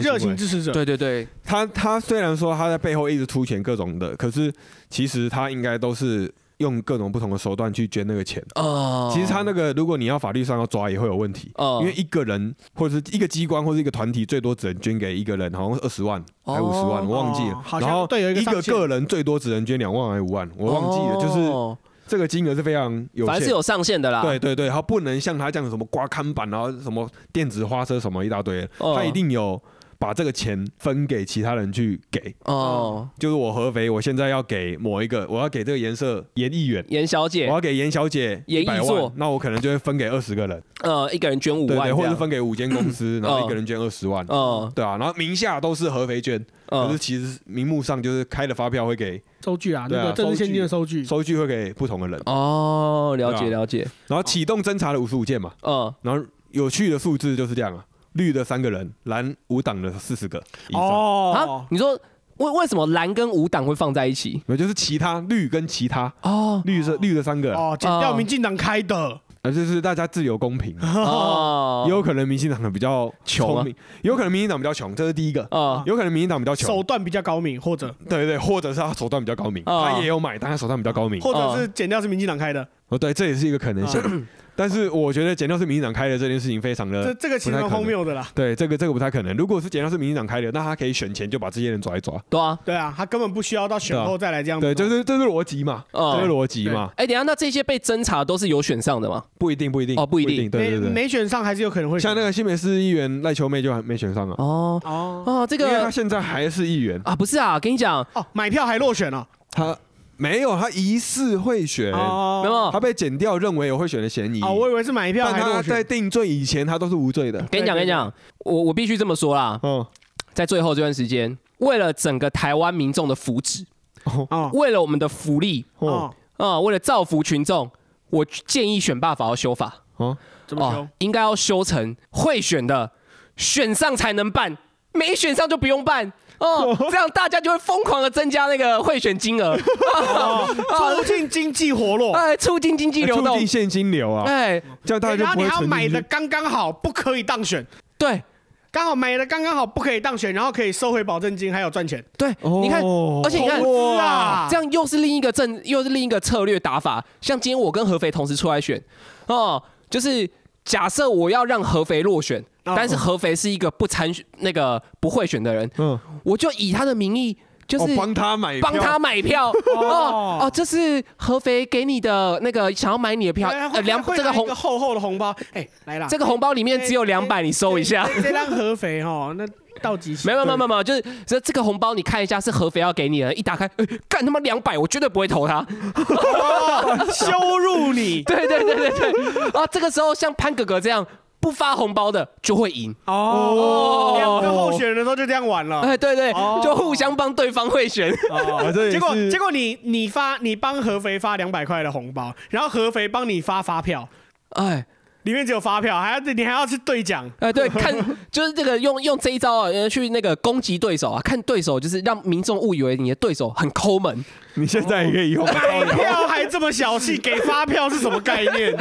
热行为。情支持者，对对对，他他虽然说他在背后一直出钱各种的，可是其实他应该都是用各种不同的手段去捐那个钱。哦，其实他那个，如果你要法律上要抓，也会有问题。哦因为一个人或者是一个机关或者一个团体，最多只能捐给一个人，好像二十万还五十万，我忘记了。然后对有一个个人最多只能捐两万还是五万，我忘记了。就是哦这个金额是非常有限反正是。有上限的啦。对对对，他不能像他这样什么刮看板，然后什么电子花车什么一大堆，哦他一定有把这个钱分给其他人去给。哦，就是我合肥，我现在要给某一个，我要给这个颜色严议员，严小姐。我，要给严小姐一百万，那我可能就会分给二十个人，呃，一个人捐五万或者是分给五间公司，然后一个人捐二十万，嗯对啊，然后名下都是合肥捐，可是嗯，其实名目上就是开的发票会给收据啊，对啊那个政治现金的收据，收据会给不同的人，哦，了解啊。了解，然后启动侦查的五十五件嘛，嗯，然后有趣的数字就是这样啊，绿的三个人，蓝五党的四十个以上，啊哦，，你说为为什么蓝跟五党会放在一起？没有就是其他绿跟其他。哦。绿是绿的三个，哦，剪掉民进党开的，呃就是大家自由公平。哦。也有可能民进党的比较穷啊聪明，也有可能民进党比较穷，这是第一个。啊有可能民进党比较穷。手，段比较高明，或者对对对，或者是他手段比较高明，哦。他也有买，但他手段比较高明。或者是剪掉是民进党开的，哦，对，这也是一个可能性。但是我觉得剪掉是民进党开的这件事情非常的，这这个其实蛮荒谬的啦。对，这个这个不太可能。如果是剪掉是民进党开的，那他可以选前就把这些人抓一抓。对啊，对啊，他根本不需要到选后再来这样子对，就。是这是逻辑嘛，哦这是逻辑嘛，哎，等一下，那这些被侦查都是有选上的吗？不一定不一定哦不一定没对对对。没选上还是有可能会选像那个新北市议员赖秋妹就还没选上啊，哦哦哦，这因为他个现在还是议员，啊，不是啊，跟你讲，哦，买票还落选了他没有他疑似贿选，哦没有他被剪掉，认为有贿选的嫌疑。哦，我以为是买票但他。在定罪以前，他都是无罪的。跟你讲，对跟你讲，我我必须这么说啦，嗯，在最后这段时间，为了整个台湾民众的福祉，哦为了我们的福利哦哦，啊、为了造福群众，我建议选罢法要修法哦，怎么修哦？，应该要修成会选的，选上才能办，没选上就不用办。哦，这样大家就会疯狂的增加那个贿选金额，哦 促进经济活络。哎，促进经济流动促进，现金流啊，哎，这样大家就然后你还要。买的刚刚好，不可以当选，对刚好买的刚刚好，不可以当选，然后可以收回保证金，还有赚钱。对，你看，哦而且你看投资啊，这样又是另一个政，又是另一个策略打法。像今天我跟合肥同时出来选，哦，就是假设我要让合肥落选，哦但是合肥是一个不参选、那个不会选的人，嗯，我就以他的名义，就是哦帮他买，帮他。买票。哦哦，这是合肥给你的那个想要买你的票，两会这个红厚厚的红包，哎，来了，这个红包里面只有两百，你收一下。这。这张合肥哦，那到几期？没有没有没有没有，就是这这个红包你看一下是合肥要给你的，一打开，呃干他妈两百，我绝对不会投他。哦羞辱你对对对对对，啊，这个时候像潘哥哥这样不发红包的就会赢。哦，两个候选人的时候就这样玩了。哎，对对哦，就互相帮对方会选。啊这也结果结果你你发你帮合肥发两百块的红包，然后合肥帮你发发票，哎里面只有发票，还要你还要去兑奖。哎，对，看就是这个用用这一招啊，呃去那个攻击对手啊，看对手就是让民众误以为你的对手很抠门。你现在也可以用。买票还这么小气，给发票是什么概念？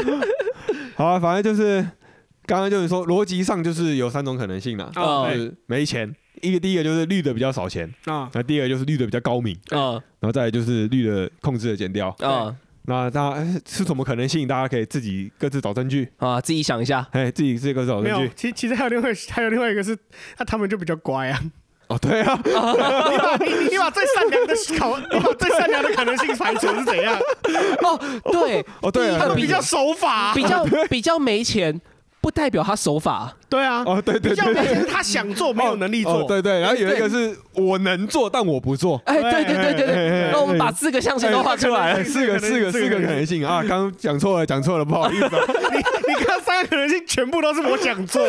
好啊，反正就是刚刚就是说，逻辑上就是有三种可能性啦，哦就是没钱。一个第一个就是绿的比较少钱，啊，那第二个就是绿的比较高明，啊然后再来就是绿的控制的减掉。啊那大家哎是什么可能性？大家可以自己各自找证据，啊，自己想一下。哎，自己自己各自找没有证据。，其其实还有另外还有另外一个是，那他们就比较乖啊。哦，对啊，你把你你你把最善良的考，你把最善良的可能性排除是怎样？哦，对，哦对比较守法，比较比较没钱，不代表他守法。对啊，哦对对对对明显是他想做没有能力做，哦对对，然后有一个是我能做，但我不做。哎，对对对对对，那我们把四个象限都画出来。四个四个四个可能性啊！刚刚讲错了，讲错了，不好意思啊。你你看三个可能性全部都是我想做，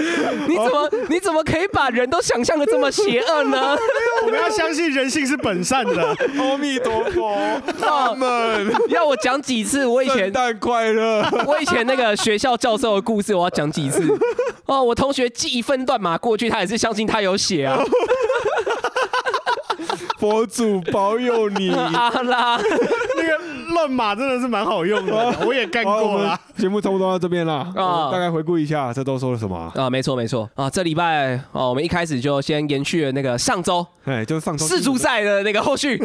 你怎么你怎么可以把人都想象的这么邪恶呢？我们要相信人性是本善的。阿弥陀佛，他们要我讲几次？我以前圣诞快乐。我以前那个学校教授的故事，我要讲几次？哦，我同学寄一份乱码过去，他也是相信他有写啊。佛祖保佑你。阿拉，那个乱码真的是蛮好用的，我也干过了。节目差不多到这边了，啊。啊，大概回顾一下这都说了什么。啊？啊，没错没错。啊，这礼拜哦，我们一开始就先延续了那个上周哎，就是上周世足赛的那个后续。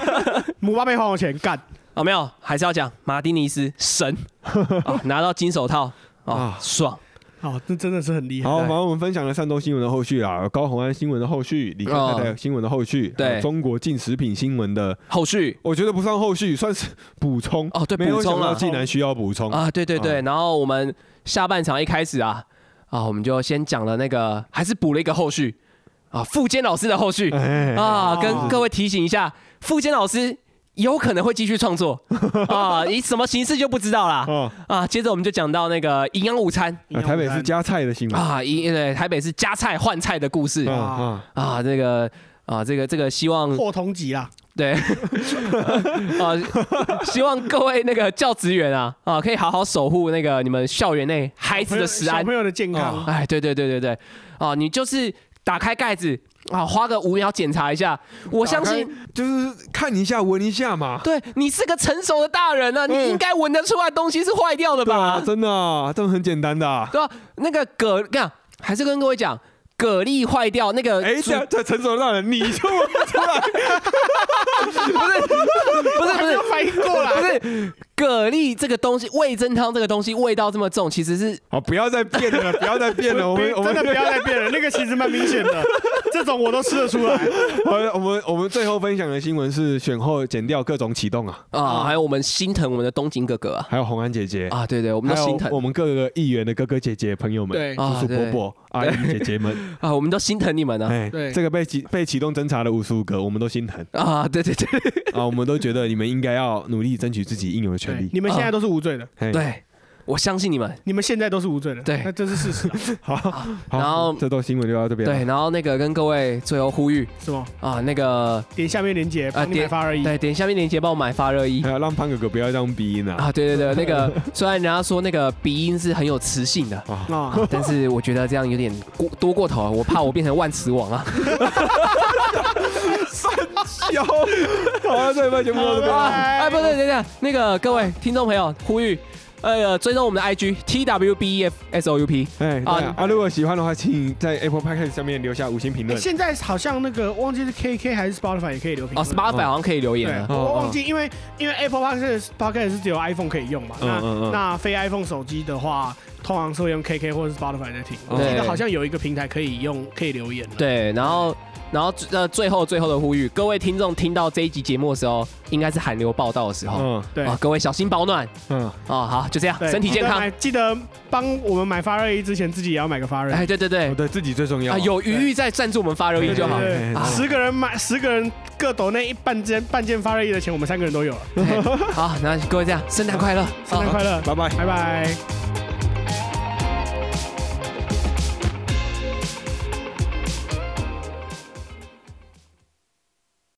姆巴佩还我钱干，啊，没有，还是要讲马丁尼斯神。啊，拿到金手套啊啊，爽哦，这真的是很厉害。好，反正我们分享了山东新闻的后续啊，高虹安新闻的后续，李克太太新闻的后续，对。中国进食品新闻的，后续。我觉得不算后续，算是补充。哦对没有补充想到了。竟然需要补充。啊，对对对，啊。然后我们下半场一开始啊啊，我们就先讲了那个，还是补了一个后续啊，傅坚老师的后续。哎。啊，哦。跟各位提醒一下，傅坚老师有可能会继续创作。啊，以什么形式就不知道啦。哦，啊。接着我们就讲到那个营养午餐。啊台北是加菜的新闻。啊，一对台北是加菜换菜的故事。啊。啊，啊，这个啊，这个这个希望破同级啦，对。啊，希望各位那个教职员啊啊，可以好好守护那个你们校园内孩子的食安。小朋。友的健康。哎，对对对对对，啊，你就是打开盖子啊，花个五秒检查一下，我相信。就是看一下闻一下嘛，对你是个成熟的大人啊、你嗯应该闻得出来东西是坏掉的吧？真的啊，这种很简单的啊。对吧、那个蛤，看还是跟各位讲，蛤蜊坏掉，那个哎，煮这这成熟的大人你就闻不出来，不是不是不是反应过来，不是蛤蜊这个东西，味噌汤这个东西味道这么重，其实是哦，不要再变了，不要再变了，我们我们真的不要再变了，那个其实蛮明显的，这种我都吃得出来。好我们我们最后分享的新闻是选后减掉各种启动啊，啊，还有我们心疼我们的东京哥哥啊。还有红安姐姐，啊，对对，我们都心疼。我们各个议员的哥哥姐姐朋友们，对叔叔伯伯、阿姨 姐姐们，啊，我们都心疼你们呢哎对，这个被启被启动侦查的五十五个，我们都心疼。啊，对对对。啊，我们都觉得你们应该要努力争取自己应有的权你们现在都是无罪的，对，我相信你们。你们现在都是无罪的，对那这是事实啊。好，好然后这段新闻就到这边了。对，然后那个跟各位最后呼吁是吗？啊，那个点下面链接，帮你买点发而已。对，点下面链接帮我买发热衣让潘哥哥不要这样鼻音啊！啊，对对对，那个 虽然人家说那个鼻音是很有磁性的。啊，啊，但是我觉得这样有点过多过头啊，我怕我变成万磁王啊！笑，好，这一半节目到这边啊，了。哎，不对，等一下，那个各位听众朋友，呼吁，呃，追踪我们的 IG T W B E F S O U P 哎，对啊啊，啊如果喜欢的话，请在 Apple Podcast 下面留下五星评论。哎现在好像那个忘记是 KK 还是 Spotify 也可以留评啊论。，Spotify 好像可以留言我忘记，因为因为 Apple Podcast Podcast 是只有 iPhone 可以用嘛，那那非 iPhone 手机的话，通常是会用 KK 或者是 Spotify 在听。我记对得好像有一个平台可以用，可以留言。对，然后然后呃，最后最后的呼吁，各位听众听到这一集节目的时候，应该是寒流报道的时候嗯对啊，各位小心保暖嗯，哦！好，就这样，对身体健康。记得帮我们买发热衣之前，自己也要买个发热衣。哎，对对对我，对自己最重要啊，。有余裕再赞助我们发热衣就好。对对对啊十个人买，十个人各抖那一半件半件发热衣的钱，我们三个人都有了。哎好，那各位这样，圣诞快乐，圣诞快乐，拜拜。拜拜。